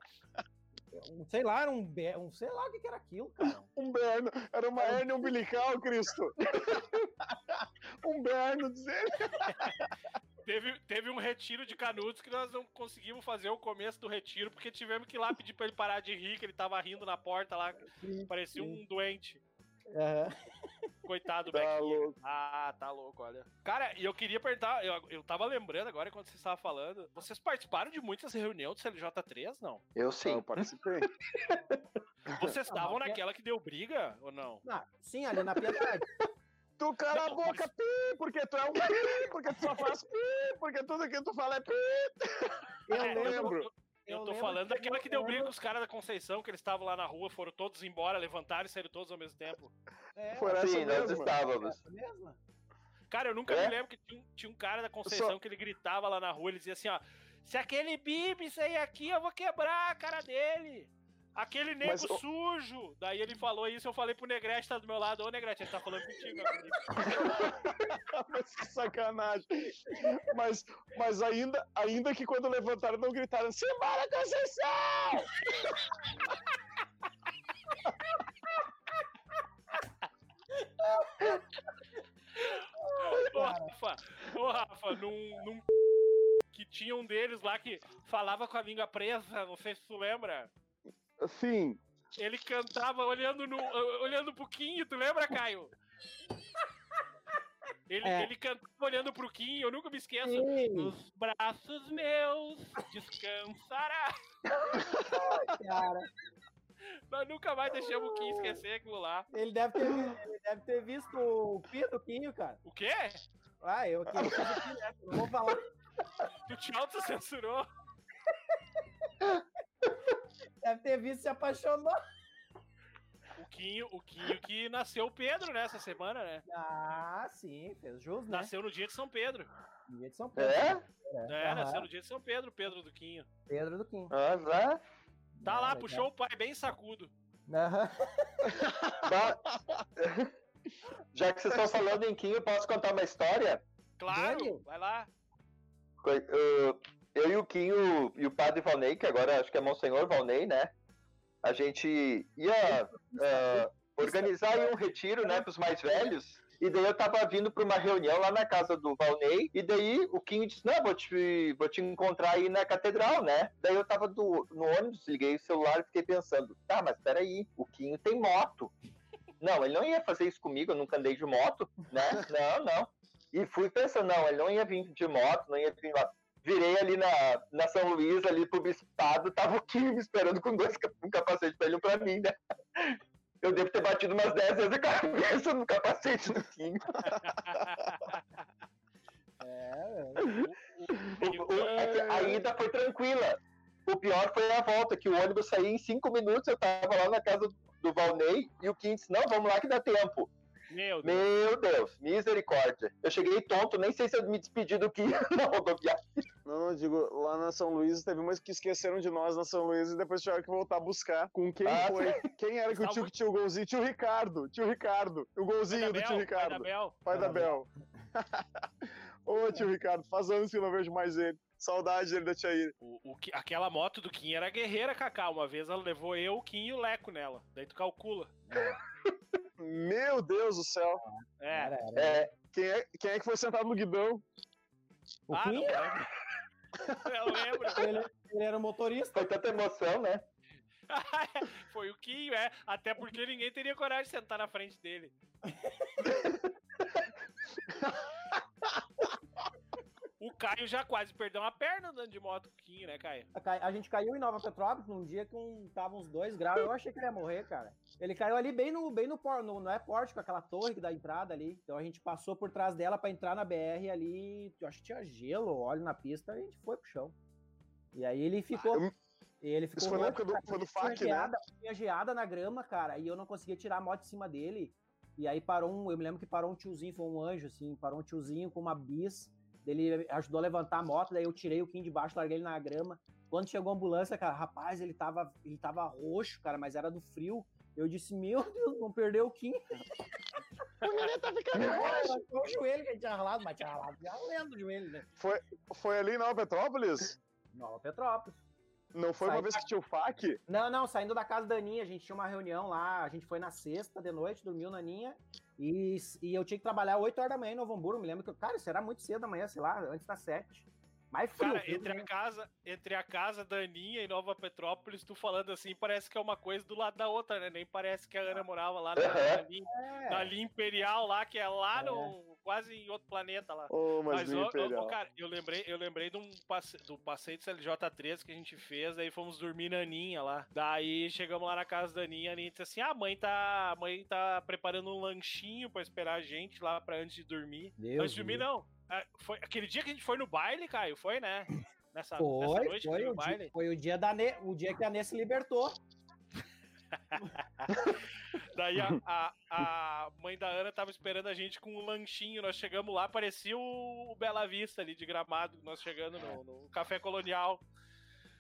um- sei lá, era um, um. Sei lá o que, que era aquilo, cara. Um berno. Era uma hérnia umbilical, Cristo. um berno, dizer. Teve, teve um retiro de canudos que nós não conseguimos fazer o começo do retiro, porque tivemos que ir lá pedir pra ele parar de rir, que ele tava rindo na porta lá, parecia um doente. Aham. Coitado do Tá louco. Ah, tá louco, olha. Cara, e eu queria perguntar, eu, eu tava lembrando agora quando vocês estavam falando, vocês participaram de muitas reuniões do CLJ3, não? Eu Eu sim. participei. Vocês estavam naquela que deu briga ou não? Ah, sim, ali na piedade. Tu cala a Não, boca, mas- pi, porque tu é um pi, porque tu só faz pi, porque tudo que tu fala é pi. Eu É, lembro. Eu, eu tô lembro falando que daquela eu que deu briga com os caras da Conceição, que eles estavam lá na rua, foram todos embora, levantaram e saíram todos ao mesmo tempo. É, Foi essa Sim, nós estávamos. Cara, eu nunca É? me lembro que tinha, um- tinha um cara da Conceição que ele gritava lá na rua, ele dizia assim, ó, se aquele bibi sair aqui, eu vou quebrar a cara dele. Aquele nego Mas, sujo. Daí ele falou isso, eu falei pro Negrete, tá do meu lado, ô Negrete, ele tá falando contigo. meu amigo." mas que sacanagem. Mas, mas ainda, ainda que quando levantaram não gritaram, Simbora, Conceição! Ô, Rafa, ô, Rafa, num, num que tinha um deles lá que falava com a língua presa, não sei se tu lembra. Sim. Ele cantava olhando no, olhando pro Quinho, tu lembra, Caio? Ele, É. ele cantava olhando pro Quinho, eu nunca me esqueço. Sim, Nos braços meus descansará. cara. Nós nunca mais deixamos o Quinho esquecer aquilo lá. Ele deve ter, ele deve ter visto o Pito Quinho, cara. O quê? Ah, eu aqui, eu fiz aqui, né? Não vou falar. Tu te auto-censurou. Deve ter visto se apaixonou. O Quinho, o Quinho que nasceu o Pedro nessa semana, né? Ah, sim, fez jus, né? Nasceu no dia de São Pedro. Dia de São Pedro. É? É, aham. nasceu no dia de São Pedro, Pedro do Quinho. Pedro do Kim. Ah, vá. Tá É, lá, puxou o pai bem sacudo. Aham. Ba- Já que vocês estão falando em eu posso contar uma história? Claro, Dani? vai lá. Coi- Eu, e o Kim e o- padre Valnei, que agora acho que é Monsenhor Valnei, né? A gente ia ah, organizar um retiro, né, pros mais velhos. E daí eu tava vindo pra uma reunião lá na casa do Valnei, e daí o Kim disse, não, vou te, vou te encontrar aí na catedral, né? Daí eu tava do, no ônibus, liguei o celular e fiquei pensando, tá, mas peraí, o Kim tem moto. Não, ele não ia fazer isso comigo, eu nunca andei de moto, né? Não, não. E fui pensando, não, ele não ia vir de moto, não ia vir lá. Virei ali na, na São Luís, ali pro bispado, tava o Kim me esperando com dois um capacete pra ele e um pra mim, né? Eu devo ter batido umas 10 vezes a cabeça no capacete do Kim. É, O- o- é que a ida foi tranquila. O pior foi a volta, que o ônibus saía em 5 minutos, eu tava lá na casa do Valnei, e o Kim disse, não, vamos lá que dá tempo. Meu Deus. Meu Deus, misericórdia. Eu cheguei tonto, nem sei se eu me despedi do Kim na rodoviária. Não, não, digo, lá na São Luís teve umas que esqueceram de nós na São Luís e depois tiveram que voltar a buscar. Com quem Ah, foi? Quem era que o tio que tinha o golzinho? Tio Ricardo, tio Ricardo. O golzinho do Bel, tio pai da Ricardo. Bel. Pai da Bel. Ô, tio Ricardo, faz anos que eu não vejo mais ele. Saudade dele da tia Ira. O, o que- aquela moto do Kim era guerreira, Cacá. Uma vez ela levou eu, o Kim e o Leco nela. Daí tu calcula. Meu Deus do céu. É. era, era. É, Quem é, quem é que foi sentado no guidão? O ah, não. Eu lembro. ele, ele era o motorista. foi tanta emoção, né? Foi o Kim, é. Até porque ninguém teria coragem de sentar na frente dele. O Caio já quase perdeu uma perna andando de moto né, Caio? A gente caiu em Nova Petrópolis num dia que um, tava uns 2 graus. Eu achei que ele ia morrer, cara. Ele caiu ali bem no, bem no, no não é pórtico, aquela torre da entrada ali. Então a gente passou por trás dela pra entrar na BR ali. Eu acho que tinha gelo, óleo na pista, a gente foi pro chão. E aí ele ficou. eu- e ele ficou Isso foi na época do- cara, foi do tinha FAC, né? geada, Tinha geada na grama, cara, e eu não conseguia tirar a moto de cima dele. E aí parou um, eu me lembro que parou um tiozinho, foi um anjo, assim, parou um tiozinho com uma bis. Ele ajudou a levantar a moto, daí eu tirei o Kim de baixo, larguei ele na grama. Quando chegou a ambulância, cara, rapaz, ele tava, ele tava roxo, cara, mas era do frio. Eu disse, meu Deus, não perdeu o Kim. O menino tá ficando roxo. Foi o joelho que ele tinha ralado, mas tinha ralado, já lendo o joelho, né? Foi ali em Nova Petrópolis? Nova Petrópolis. Não foi uma Sai. vez que tinha o FAC? Não, não, saindo da casa da Aninha, a gente tinha uma reunião lá, a gente foi na sexta de noite, dormiu na Aninha, e, e eu tinha que trabalhar 8 horas da manhã em Novo Hamburgo, me lembro que, eu- cara, isso era muito cedo da manhã, sei lá, antes das 7. Mais frio. Cara, frio entre a casa, entre a casa da Aninha e Nova Petrópolis, tu falando assim, parece que é uma coisa do lado da outra, né? Nem parece que a Ana morava lá na, na, linha, É. na linha Imperial lá, que é lá É. no. Quase em outro planeta lá. Ô, mas, Mas, do Imperial. ô, cara, eu lembrei, eu lembrei de um passe, do passeio de CLJ3 que a gente fez, aí fomos dormir na Aninha lá. Daí chegamos lá na casa da Aninha, a Aninha disse assim: ah, a mãe tá, a mãe tá preparando um lanchinho pra esperar a gente lá pra antes de dormir. Deus antes de dormir, Deus. não. Ah, Foi aquele dia que a gente foi no baile, Caio, foi, né? Nessa, nessa Foi, noite que foi, o baile. dia, foi o dia da ne, o dia que a Nê se libertou. Daí a, a, a mãe da Ana tava esperando a gente com um lanchinho. Nós chegamos lá, parecia o Bela Vista ali de gramado. Nós chegando no, no café colonial.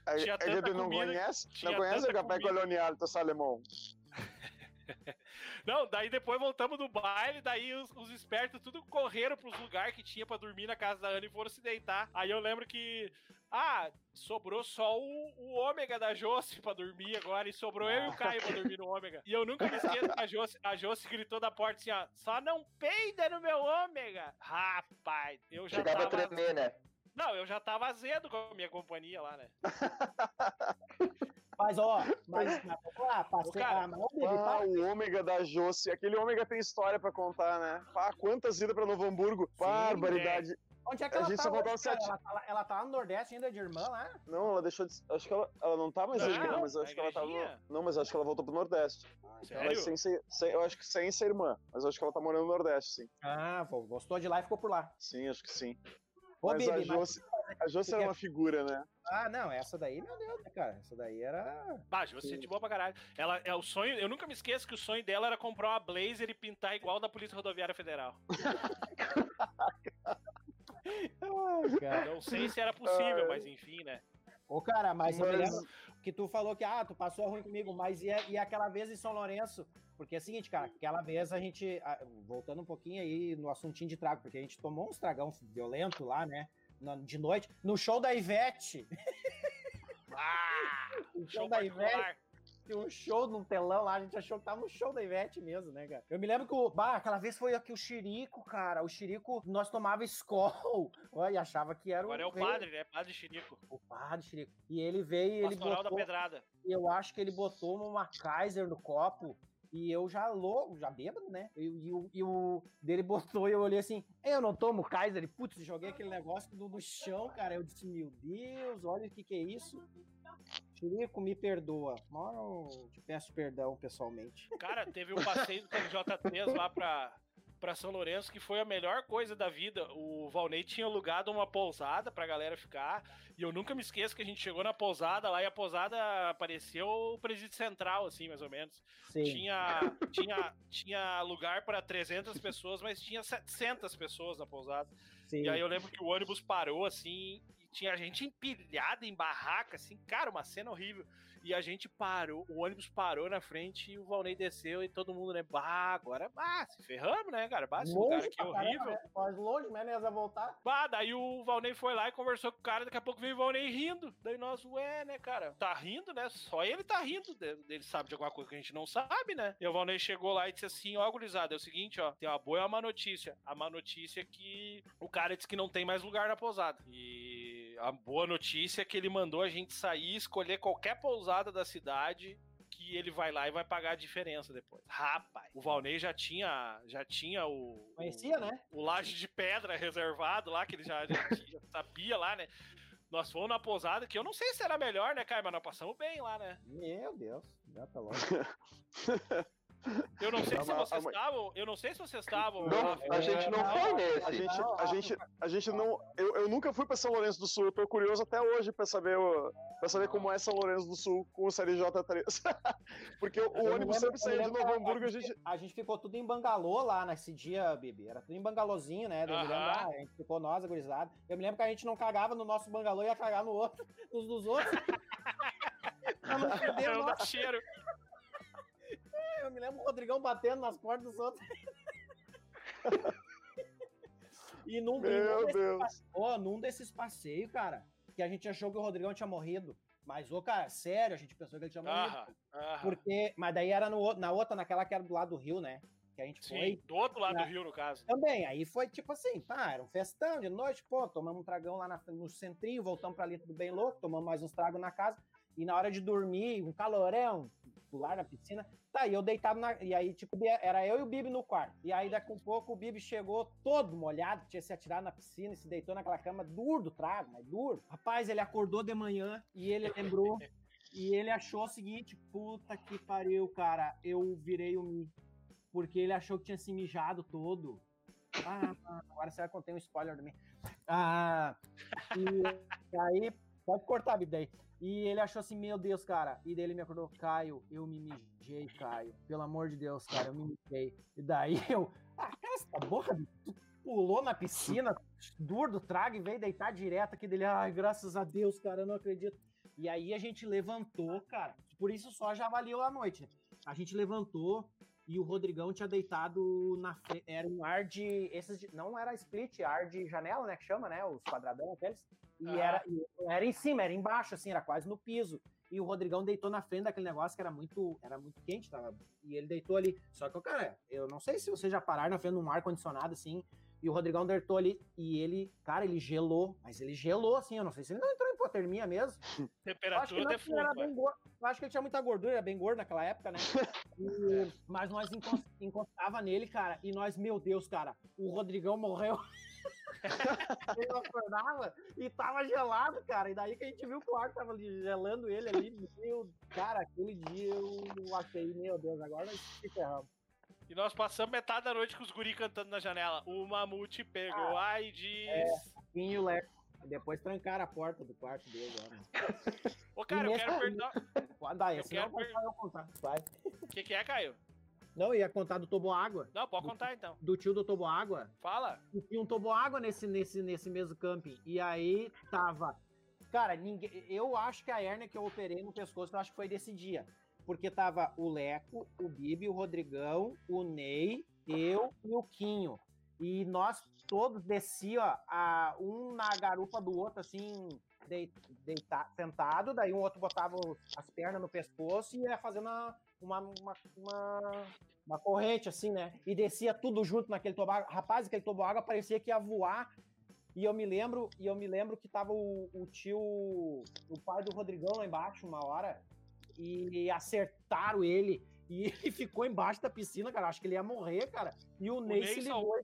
A, tinha a gente não comida, conhece? tinha Não conhece o café comida. colonial do Salemão? Não, daí depois voltamos do baile, daí os, os espertos tudo correram pros lugares que tinha pra dormir na casa da Ana e foram se deitar. Aí eu lembro que. Ah, sobrou só o, o ômega da Josi pra dormir agora, e sobrou eu e o Caio pra dormir no ômega. E eu nunca me esqueço que a Josi, a Josi gritou da porta assim, ó, só não peida no meu ômega. Rapaz, eu já Chegava a tava... tremer, né? Não, eu já tava azedo com a minha companhia lá, né? Mas, ó, mas, mas vamos lá, passei cara, a Ah, tá? o ômega da Josi. Aquele ômega tem história pra contar, né? Pá, quantas idas pra Novo Hamburgo? Barbaridade. Onde é que A ela gente tá só hoje, voltava cara? sete- Ela tá, lá, ela tá no Nordeste ainda de irmã lá? Não, ela deixou de. Acho que ela, ela não tá mais Não, na irmã, mas acho que ela tava. igrejinha? Não, mas eu acho que ela voltou pro Nordeste. Sério? Mas sem ser, sem- eu acho que sem ser irmã. Mas eu acho que ela tá morando no Nordeste, sim. Ah, pô, gostou de lá e ficou por lá. Sim, acho que sim. Ô, mas a Bibi, Josi, a Josi tu era quer- uma figura, né? Ah, não, essa daí, meu Deus, né, cara? Essa daí era. Bah, você é de boa pra caralho. Ela, é o sonho, eu nunca me esqueço que o sonho dela era comprar uma Blazer e pintar igual da Polícia Rodoviária Federal. Não sei se era possível, mas enfim, né? Ô, cara, mas, Mas- lembro que tu falou que, ah, tu passou ruim comigo, mas e, e aquela vez em São Lourenço? Porque é o seguinte, cara, aquela vez a gente, voltando um pouquinho aí no assuntinho de trago, porque a gente tomou uns tragão violento lá, né? De noite, no show da Ivete. Ah, O show show da Ivete. Tinha um show num telão lá, a gente achou que tava no show da Ivete mesmo, né, cara? Eu me lembro que o. Bah, aquela vez foi aqui o Chirico, cara. O Chirico, nós tomava Skol. Olha, e achava que era Agora é o padre, né? Padre Chirico. O padre Chirico. E ele veio e ele Pastoral da botou. Pedrada. Eu acho que ele botou uma Kaiser no copo. E eu já louco, já bêbado, né? E, e o- e o dele botou e eu olhei assim, eu não tomo Kaiser. Putz, joguei aquele negócio no, no chão, cara. Eu disse, meu Deus, olha o que que é isso. Chirico, me perdoa. Eu te peço perdão pessoalmente. Cara, teve um passeio do TJ3 lá pra, pra São Lourenço que foi a melhor coisa da vida. O Valnei tinha alugado uma pousada pra galera ficar. E eu nunca me esqueço que a gente chegou na pousada lá e a pousada apareceu o presídio central, assim, mais ou menos. Sim. Tinha, tinha, tinha lugar pra 300 pessoas, mas tinha 700 pessoas na pousada. sim. E aí eu lembro que o ônibus parou assim, e tinha gente empilhada em barraca, assim, cara, uma cena horrível. E a gente parou, o ônibus parou na frente e o Valnei desceu e todo mundo, né? Bah, agora, bah, se ferramos, né, cara? Bah, esse lugar longe aqui é caramba, horrível. né? Mas longe, né? Voltar. Bah, daí o Valnei foi lá e conversou com o cara, daqui a pouco veio o Valnei rindo. Daí nós, ué, né, cara? Tá rindo, né? Só ele tá rindo. Ele sabe de alguma coisa que a gente não sabe, né? E o Valnei chegou lá e disse assim: ó, gurizada, é o seguinte, ó, tem uma boa e uma má notícia. A má notícia é que o cara disse que não tem mais lugar na pousada. E a boa notícia é que ele mandou a gente sair, escolher qualquer pousada da cidade. Que ele vai lá e vai pagar a diferença depois. Rapaz, o Valnei já tinha, já tinha o. Conhecia, o- né? o laje de pedra reservado lá, que ele já, já tinha- sabia lá, né? Nós fomos na pousada, que eu não sei se era melhor, né, Caio? Mas nós passamos bem lá, né? Meu Deus, já tá logo. Eu não sei se A- a- vocês estavam. Eu não sei se vocês estavam. Não, a gente não foi A nesse. gente, Não, a gente, a gente não. Eu, eu nunca fui pra São Lourenço do Sul. Eu tô curioso até hoje pra saber, pra saber como é São Lourenço do Sul com o CLJ3. Porque o, Eu ônibus lembro- sempre saía de lembro Novo que Hamburgo. A gente, a gente ficou tudo em bangalô lá nesse dia, Bibi. Era tudo em bangalôzinho, né? Eu me lembro, Aham. ah, a gente ficou nós, agorizado. Eu me lembro que a gente não cagava no nosso bangalô e ia cagar no outro, nos dos outros. pra não perder o nosso. cheiro. Eu me lembro o Rodrigão batendo nas portas dos outros. e num, num meu desses Deus. Num desses passeios, cara, que a gente achou que o Rodrigão tinha morrido. Mas, ô, cara, sério, a gente pensou que ele tinha morrido. Aham, aham. Porque, mas daí era no, na outra, naquela que era do lado do rio, né? Que a gente Sim, foi. do outro lado Na- do rio, no caso. Também, aí foi tipo assim, tá, era um festão de noite, pô, tomamos um tragão lá na- no centrinho, voltamos pra ali tudo bem louco, tomamos mais uns tragos na casa, e na hora de dormir, um calorão, pular na piscina, tá, e eu deitado na, e aí tipo, era eu e o Bibi no quarto, e aí daqui um pouco o Bibi chegou todo molhado, tinha se atirado na piscina e se deitou naquela cama duro do trago, mas duro. Rapaz, ele acordou de manhã e ele lembrou, e ele achou o seguinte, puta que pariu, cara, eu virei o Mi porque ele achou que tinha se mijado todo. Ah, agora será que eu tenho um spoiler de mim? Ah, e aí, pode cortar, Bibi, daí. E ele achou assim, meu Deus, cara. E daí ele me acordou, Caio, eu me mijei, Caio. Pelo amor de Deus, cara, eu me mijei. E daí eu, ah, cara, essa porra, tu pulou na piscina, duro do trago e veio deitar direto aqui dele. Ai, graças a Deus, cara, eu não acredito. E aí a gente levantou, cara. Por isso só já valeu a noite. A gente levantou, e o Rodrigão tinha deitado na frente. Era um ar de. Esses de- não era split, ar de janela, né? Que chama, né? Os quadradão aqueles. E Aham. era, era em cima, era embaixo, assim, era quase no piso. E o Rodrigão deitou na frente daquele negócio que era muito, era muito quente, tava. E ele deitou ali. Só que, cara, eu não sei se vocês já pararam na frente de um ar-condicionado, assim. E o Rodrigão deitou ali. E ele, cara, ele gelou. Mas ele gelou, assim. Eu não sei se ele não entrou hipotermia mesmo. Eu acho que Temperatura era defunta. bem gordo. Eu acho que ele tinha muita gordura, era bem gordo naquela época, né? E- mas nós encos- encostava nele, cara, e nós, meu Deus, cara, o Rodrigão morreu. ele acordava e tava gelado, cara. E daí que a gente viu que o ar tava gelando ele ali. Meu, cara, aquele dia eu achei, meu Deus, agora nós se ferramos. E nós passamos metade da noite com os guri cantando na janela. O mamute pegou, Ah, ai diz. é. E o Leco. Depois trancaram a porta do quarto dele. Ô, cara, eu quero perguntar. Pode dar, Eu quero vai per- eu contar. Vai. O que, que é, Caio? Não, ia contar do toboágua. Não, pode contar então. Do tio do toboágua. Fala. E tinha um toboágua nesse, nesse, nesse mesmo camping. E aí tava. Cara, ninguém. Eu acho que a hérnia que eu operei no pescoço, eu acho que foi desse dia. Porque tava o Leco, o Bibi, o Rodrigão, o Ney, eu e o Quinho. E nós todos descia, ó, a, um na garupa do outro, assim, dei- deita, sentado, daí um outro botava as pernas no pescoço e ia fazendo uma, uma, uma, uma, corrente, assim, né? E descia tudo junto naquele toboágua. Rapaz, aquele toboágua parecia que ia voar. E eu me lembro, e eu me lembro que tava o, o tio, o pai do Rodrigão lá embaixo, uma hora, e acertaram ele. E ele ficou embaixo da piscina, cara. Acho que ele ia morrer, cara. E o, Ney, Ney se ligou e.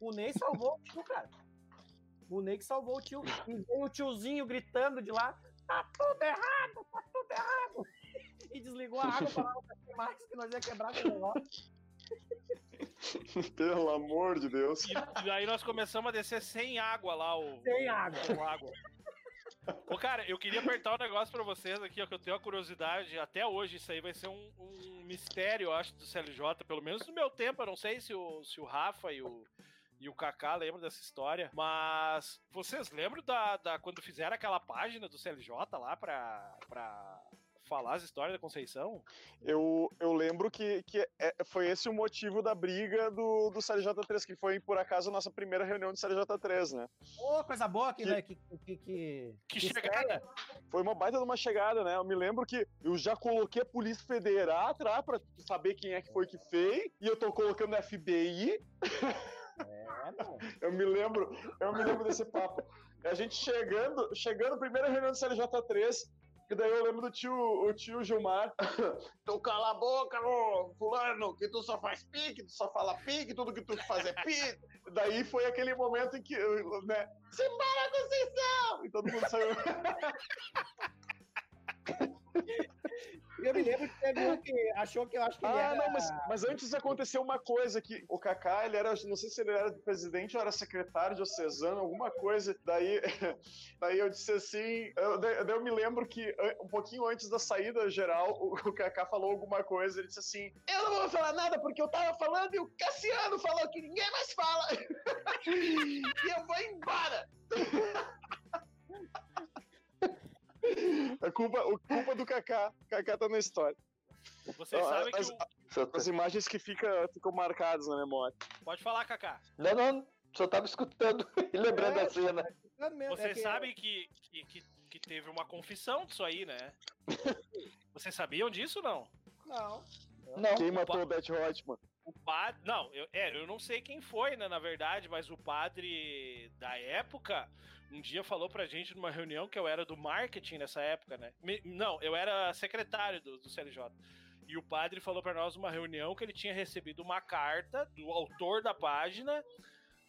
O Ney salvou o tio, cara. O Ney que salvou o tio. E veio o tiozinho gritando de lá: tá tudo errado, tá tudo errado. E desligou a água pra não mais, que nós ia quebrar o negócio. Pelo amor de Deus. E, e aí nós começamos a descer sem água lá, o. Sem água. Com água. Ô, cara, eu queria apertar um negócio pra vocês aqui, ó, que eu tenho a curiosidade. Até hoje, isso aí vai ser um, um mistério, eu acho, do CLJ, pelo menos no meu tempo. Eu não sei se o, se o Rafa e o, e o Kaká lembram dessa história. Mas vocês lembram da, da quando fizeram aquela página do CLJ lá pra, pra falar as histórias da Conceição? Eu, eu lembro que, que é- foi esse o motivo da briga do, do CLJ3, que foi, por acaso, a nossa primeira reunião de CLJ3, né? Ô, coisa boa que, Que- né? Que, que, que, Que chegada! Foi uma baita de uma chegada, né? Eu me lembro que eu já coloquei a Polícia Federal atrás pra saber quem é que foi que fez, e eu tô colocando a FBI. Não. Eu me lembro, eu me lembro desse papo. A gente chegando, chegando, primeira reunião do CLJ3, que daí eu lembro do tio, o tio Gilmar. tu cala a boca, ô fulano, que tu só faz pique, tu só fala pique, tudo que tu faz é pique. Daí foi aquele momento em que, né, Simbora, Conceição! E todo mundo saiu. Eu me lembro que teve um que achou que eu acho que Ah, era... não, mas, mas antes aconteceu uma coisa que o Kaká, ele era, não sei se ele era presidente ou era secretário diocesano, alguma coisa. Daí, daí eu disse assim, eu, eu me lembro que um pouquinho antes da saída geral, o, o Kaká falou alguma coisa, ele disse assim, eu não vou falar nada porque eu tava falando e o Cassiano falou que ninguém mais fala. e eu vou embora. A culpa, o culpa do Kaká. Kaká tá na história. Vocês sabem que as- o... Só- As imagens que fica, ficam marcadas na memória. Pode falar, Kaká. Não, não, só tava escutando e lembrando É, a cena. É mesmo, é Vocês que- sabem que, que, que, que teve uma confissão disso aí, né? Vocês sabiam disso não? Não. Não, Quem matou o Beth Hotman? O padre. Não, eu, é, eu não sei quem foi, né, na verdade, mas o padre da época um dia falou pra gente numa reunião que eu era do marketing nessa época, né? Me- não, eu era secretário do, do CLJ. E o padre falou pra nós numa reunião que ele tinha recebido uma carta do autor da página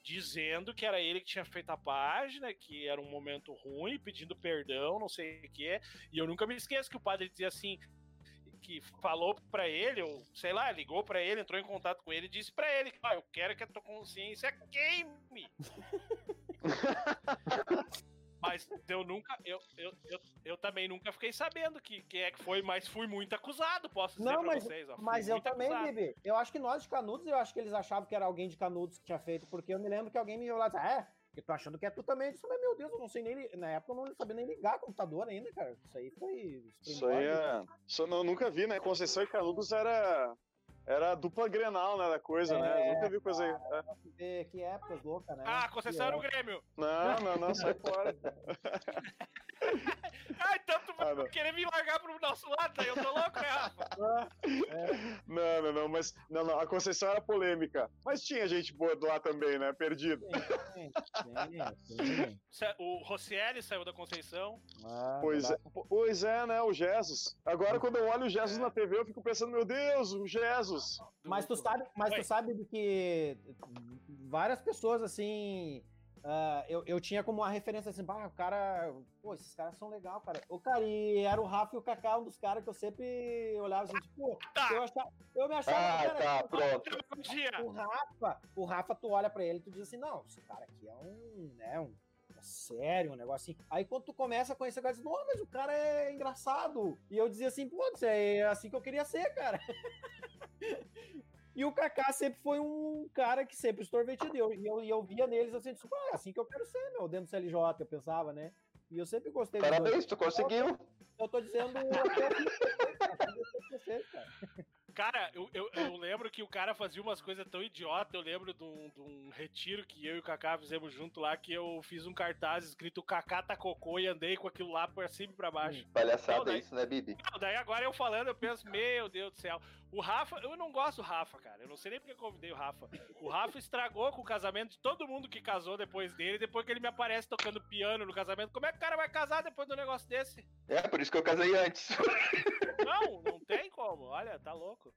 dizendo que era ele que tinha feito a página, que era um momento ruim, pedindo perdão, não sei o que é. E eu nunca me esqueço que o padre dizia assim, que falou pra ele, ou sei lá, ligou pra ele, entrou em contato com ele e disse pra ele: ah, eu quero que a tua consciência queime. Mas eu nunca, eu, eu, eu, eu também nunca fiquei sabendo que, quem é que foi, mas fui muito acusado, posso dizer Não, pra mas- vocês. Ó, Mas eu também, acusado. Bibi. Eu acho que nós de Canudos, eu acho que eles achavam que era alguém de Canudos que tinha feito, porque eu me lembro que alguém me olhou lá e disse, ah, é? Eu tô achando que é tu também. Eu disse, mas meu Deus, eu não sei nem. Na época eu não sabia nem ligar computador ainda, cara. Isso aí foi. Isso aí é. Isso eu não- nunca vi, né? Conceição e Canudos era. Era a dupla grenal, né? Da coisa, né? É, Eu nunca vi coisa aí. É. Que, que épocas loucas, né? Ah, Conceição Que era o Grêmio. Não, não, não, sai fora. Ah, tu vai Ah, não. querer me largar pro nosso lado, aí eu tô louco, né, Rafa? época. Não, não, não, mas. Não, não, a Conceição era polêmica. Mas tinha gente boa do lá também, né? Perdida. Sim, sim, sim. Sa- O Rocieli saiu da Conceição. Ah, Pois é, po- pois é, né? O Jesus. Agora, quando eu olho o Jesus na TV, eu fico pensando, meu Deus, o Jesus. Mas tu sabe, mas Oi. tu sabe de que várias pessoas assim. Uh, eu, eu tinha como uma referência assim, ah, o cara, pô, esses caras são legal, cara. O cara, e era o Rafa e o Kaká, um dos caras que eu sempre olhava assim, tipo, Tá. eu, achava, eu me achava. Ah, cara, tá, pronto. Dia. o Rafa, o Rafa, tu olha pra ele e tu diz assim, não, esse cara aqui é um, né, um é sério, um negócio assim. Aí quando tu começa a conhecer o cara, diz, não, mas o cara é engraçado. E eu dizia assim, putz, é assim que eu queria ser, cara. E o Kaká sempre foi um cara que sempre extrovertido. E eu, e eu, e eu via neles assim, tipo, ah, é assim que eu quero ser, meu, dentro do CLJ, eu pensava, né? E eu sempre gostei. Parabéns, tu conseguiu. Eu tô dizendo eu ser, cara. Cara, eu, eu, eu lembro que o cara fazia umas coisas tão idiotas. Eu lembro de um, de um retiro que eu e o Kaká fizemos junto lá, que eu fiz um cartaz escrito Kaká tá cocô e andei com aquilo lá por cima e pra baixo. Palhaçada Não, daí- isso, né, Bibi? Não, daí agora eu falando, eu penso, meu Deus do céu. O Rafa, eu não gosto do Rafa, cara. Eu não sei nem porque eu convidei o Rafa. O Rafa estragou com o casamento de todo mundo que casou depois dele, depois que ele me aparece tocando piano no casamento. Como é que o cara vai casar depois de um negócio desse? É, por isso que eu casei antes. Não, não tem como. Olha, tá louco.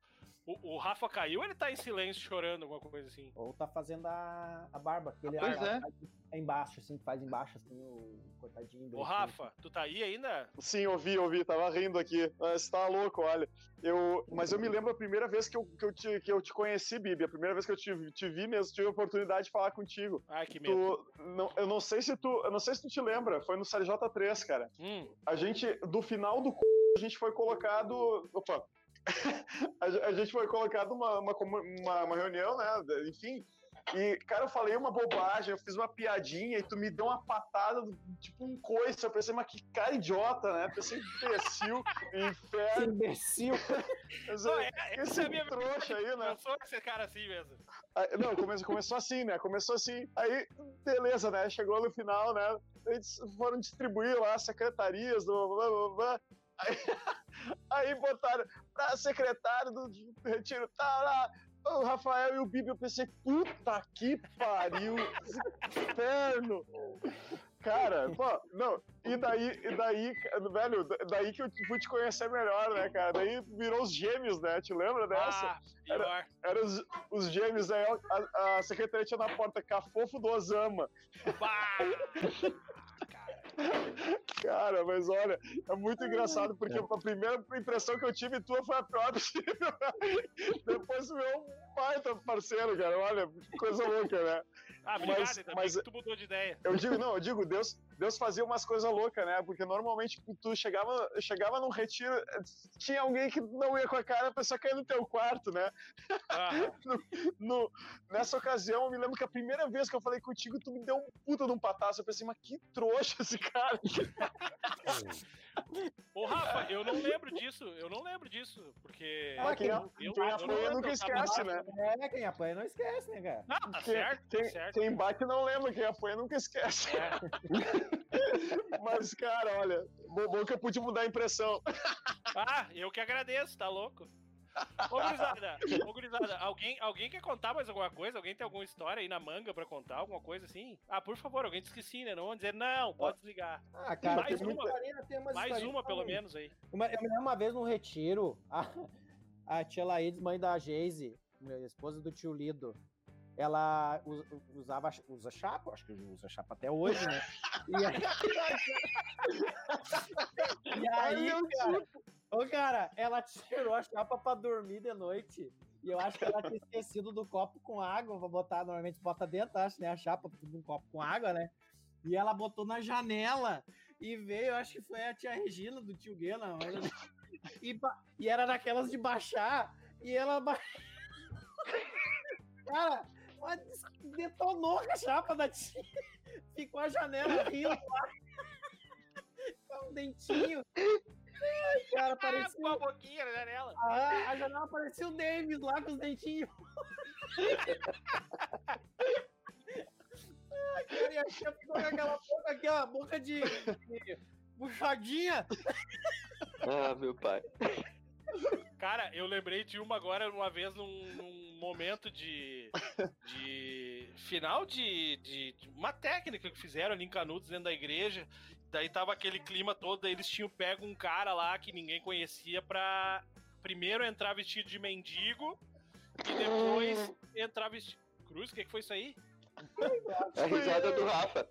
O, o Rafa caiu, ele tá em silêncio chorando, alguma coisa assim. Ou tá fazendo a, a barba, Pois a- é. faz embaixo, assim, que faz embaixo, assim, o cortadinho. Ô. Rafa, tu tá aí ainda? Sim, ouvi, ouvi, tava rindo aqui. Mas tá louco, olha. Eu, mas eu me lembro a primeira vez que eu, que eu, te, que eu te conheci, Bibi. A primeira vez que eu te, te vi mesmo, tive a oportunidade de falar contigo. Ai, que medo. Tu, não, eu não sei se tu. Eu não sei se tu te lembra, foi no CLJ3, cara. Hum, A gente, do final do c... a gente foi colocado. Opa! a, ge- a gente foi colocado uma, uma, uma, uma reunião, né? Enfim. E, cara, eu falei uma bobagem, eu fiz uma piadinha e tu me deu uma patada, tipo um coice. Eu pensei, mas que cara idiota, né? Pensei, imbecil, inferno. imbecil. Não, é- essa Esse é minha trouxa aí, né? Sou esse cara assim mesmo. Aí- não, começou, começou assim, né? Começou assim. Aí, beleza, né? Chegou no final, né? Eles foram distribuir lá as secretarias do. Blá, blá, blá. Aí, aí botaram pra secretário do retiro, tá lá. O Rafael e o Bibi, eu pensei, puta que pariu, inferno. Cara, pô, não, e daí, e daí, velho, daí que eu fui te conhecer melhor, né, cara? Daí virou os gêmeos, né? Te lembra dessa? Ah, pior. Eram os, os gêmeos aí, a, a secretária tinha na porta Cafofo do Osama. Bah! Cara, mas olha, é muito engraçado, porque a primeira impressão que eu tive tua foi a pior possível. Depois meu baita parceiro, cara. Olha, coisa louca, né? Ah, obrigado, Mas- ainda mas- tu mudou de ideia. Eu digo, não, eu digo, Deus, Deus fazia umas coisas loucas, né? Porque normalmente tu chegava, chegava num retiro, tinha alguém que não ia com a cara, a pessoa caía no teu quarto, né? Ah, No, nessa ocasião, eu me lembro que a primeira vez que eu falei contigo, tu me deu um puta de um pataço. Eu pensei, mas que trouxa esse cara. Ô, Rafa, eu não lembro disso. Eu não lembro disso. Porque. Ah, quem- eu, quem eu não apanha nunca eu tava esquece, né? É, quem apanha não esquece, né, cara? Não, tá Quem, certo, tá quem, certo. quem bate não lembra, quem apanha nunca esquece. É. Mas, cara, olha, bom, bom que eu pude mudar a impressão. Ah, eu que agradeço, tá louco? Ô, gurizada, ô, gurizada, alguém, alguém quer contar mais alguma coisa? Alguém tem alguma história aí na manga pra contar? Alguma coisa assim? Ah, por favor, alguém te esqueci, né? Não vão dizer, não, pode desligar. Ah, cara, Mais uma. umas Mais uma, pelo também. menos, aí. Uma, eu me lembro uma vez num retiro, a, a tia Laídes, mãe da Geise, minha esposa do tio Lido, ela us- usava, usa chapa, acho que usa chapa até hoje, né? E aí, e Ai, aí meu cara, ô, cara, ela tirou a chapa pra dormir de noite. E eu acho que ela tinha esquecido do copo com água pra botar, normalmente bota dentro, acho, né? A chapa um copo com água, né? E ela botou na janela e veio, acho que foi a tia Regina do tio Guena. olha. E, e era daquelas de baixar, e ela. Ba... Cara, detonou a chapa da tia. Ficou a janela rindo lá. Com um dentinho. Ai, cara, Ah, parecia. com a boquinha na janela. A, a janela parecia o Davis lá com os dentinhos. Ai, cara, e a tia ficou com aquela boca aqui, ó, boca de, de puxadinha. Ah, meu pai. Cara, eu lembrei de uma agora, uma vez, num, num momento de. de final de, de, de uma técnica que fizeram ali em Canudos, dentro da igreja. Daí tava aquele clima todo, daí eles tinham pego um cara lá que ninguém conhecia pra primeiro entrar vestido de mendigo e depois entrar vestido. Cruz, o que, que foi isso aí? É a risada do Rafa.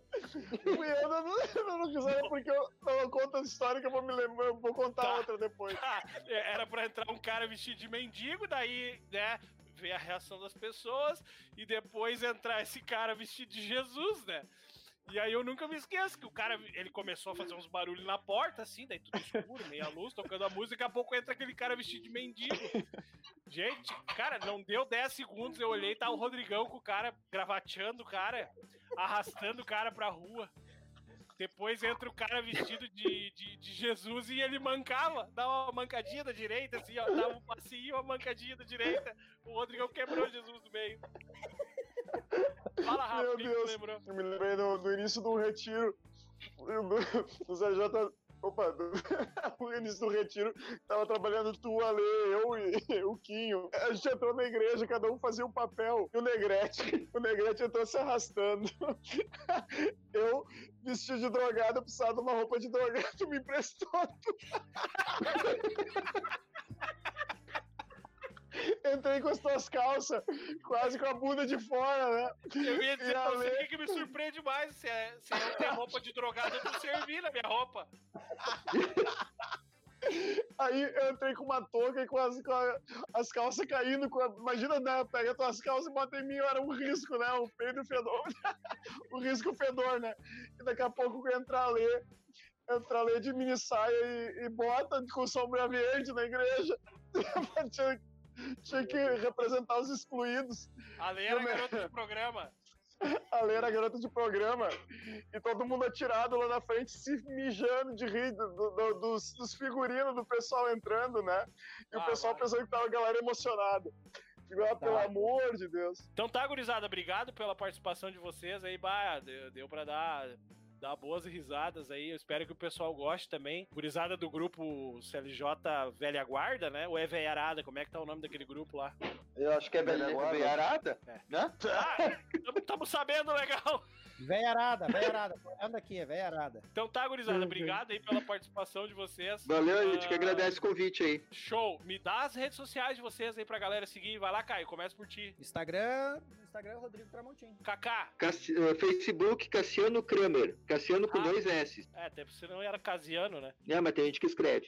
Fui eu dando, dando risada porque eu não conto a história que eu vou me lembrar, eu vou contar Tá. outra depois. Era pra entrar um cara vestido de mendigo, daí, né, ver a reação das pessoas e depois entrar esse cara vestido de Jesus, né? E aí eu nunca me esqueço que o cara, ele começou a fazer uns barulhos na porta, assim, daí tudo escuro, meia luz, tocando a música, daqui a pouco entra aquele cara vestido de mendigo. Gente, cara, não deu 10 segundos, eu olhei, tá o Rodrigão com o cara, gravateando o cara, arrastando o cara pra rua. Depois entra o cara vestido de, de, de Jesus e ele mancava, dava uma mancadinha da direita, assim, ó, dava um passinho, uma mancadinha da direita. O Rodrigão quebrou Jesus do meio. Fala, Rafa, Meu Deus. lembrou? Eu me lembrei do, do início do retiro. Do, do CJ. Opa, do, o início do retiro, tava trabalhando tu, Ale, eu e o Quinho. A gente entrou na igreja, cada um fazia um papel. E o Negrete, o Negrete entrou se arrastando. Eu, vestido de drogado, precisava de uma roupa de drogado, me emprestou. Entrei com as tuas calças, quase com a bunda de fora, né? Eu ia dizer pra você que, me surpreende mais, se, é, se eu ter roupa de drogado, eu não servi na minha roupa. Aí eu entrei com uma touca e com as, com a- as calças caindo. a- imagina, né? Pega tuas calças e bota em mim, era um risco, né? O peido e o fedor. o risco fedor, né? E daqui a pouco entra a Lê, entra a Lê de mini saia e, e bota com sombra verde na igreja. tinha, que representar os excluídos. A Lê era garota de programa. A Lê era garota de programa e todo mundo atirado lá na frente, se mijando de rir do- do- dos, dos figurinos do pessoal entrando, né? E Ah, o pessoal vai. pensando que tava a galera emocionada. Ah, pelo Tá. amor de Deus. Então tá, gurizada, obrigado pela participação de vocês aí, bah, deu, deu pra dar, dar boas risadas aí, eu espero que o pessoal goste também. Gurizada do grupo CLJ Velha Guarda, né? Ou é Velharada, como é que tá o nome daquele grupo lá? Eu acho que é Velha velha guarda. veiarada, É. né? Ah, tamo sabendo legal! Veiarada, veiarada. Anda aqui, é veiarada. Então tá, gurizada, Uhum. obrigado aí pela participação de vocês. Valeu, a gente que Ah, agradece o convite aí. Show! Me dá as redes sociais de vocês aí pra galera seguir. Vai lá, Caio, começa por ti. Instagram, Instagram é Rodrigo Tramontim. Kaká, Cassi- eh, Facebook Cassiano Kramer. Cassiano com Ah. dois S. é, até porque você não era casiano, né? É, mas tem gente que escreve.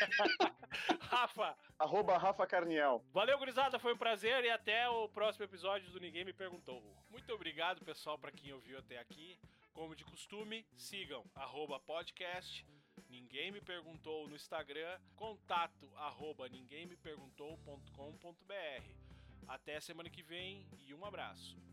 Rafa, Arroba Rafa Carniel. Valeu, gurizada, foi um prazer e até o próximo episódio do Ninguém Me Perguntou. Muito obrigado, pessoal, para quem ouviu até aqui. Como de costume, sigam arroba podcast. Ninguém me perguntou no Instagram, contato arroba ninguém me perguntou.com.br. Até semana que vem e um abraço.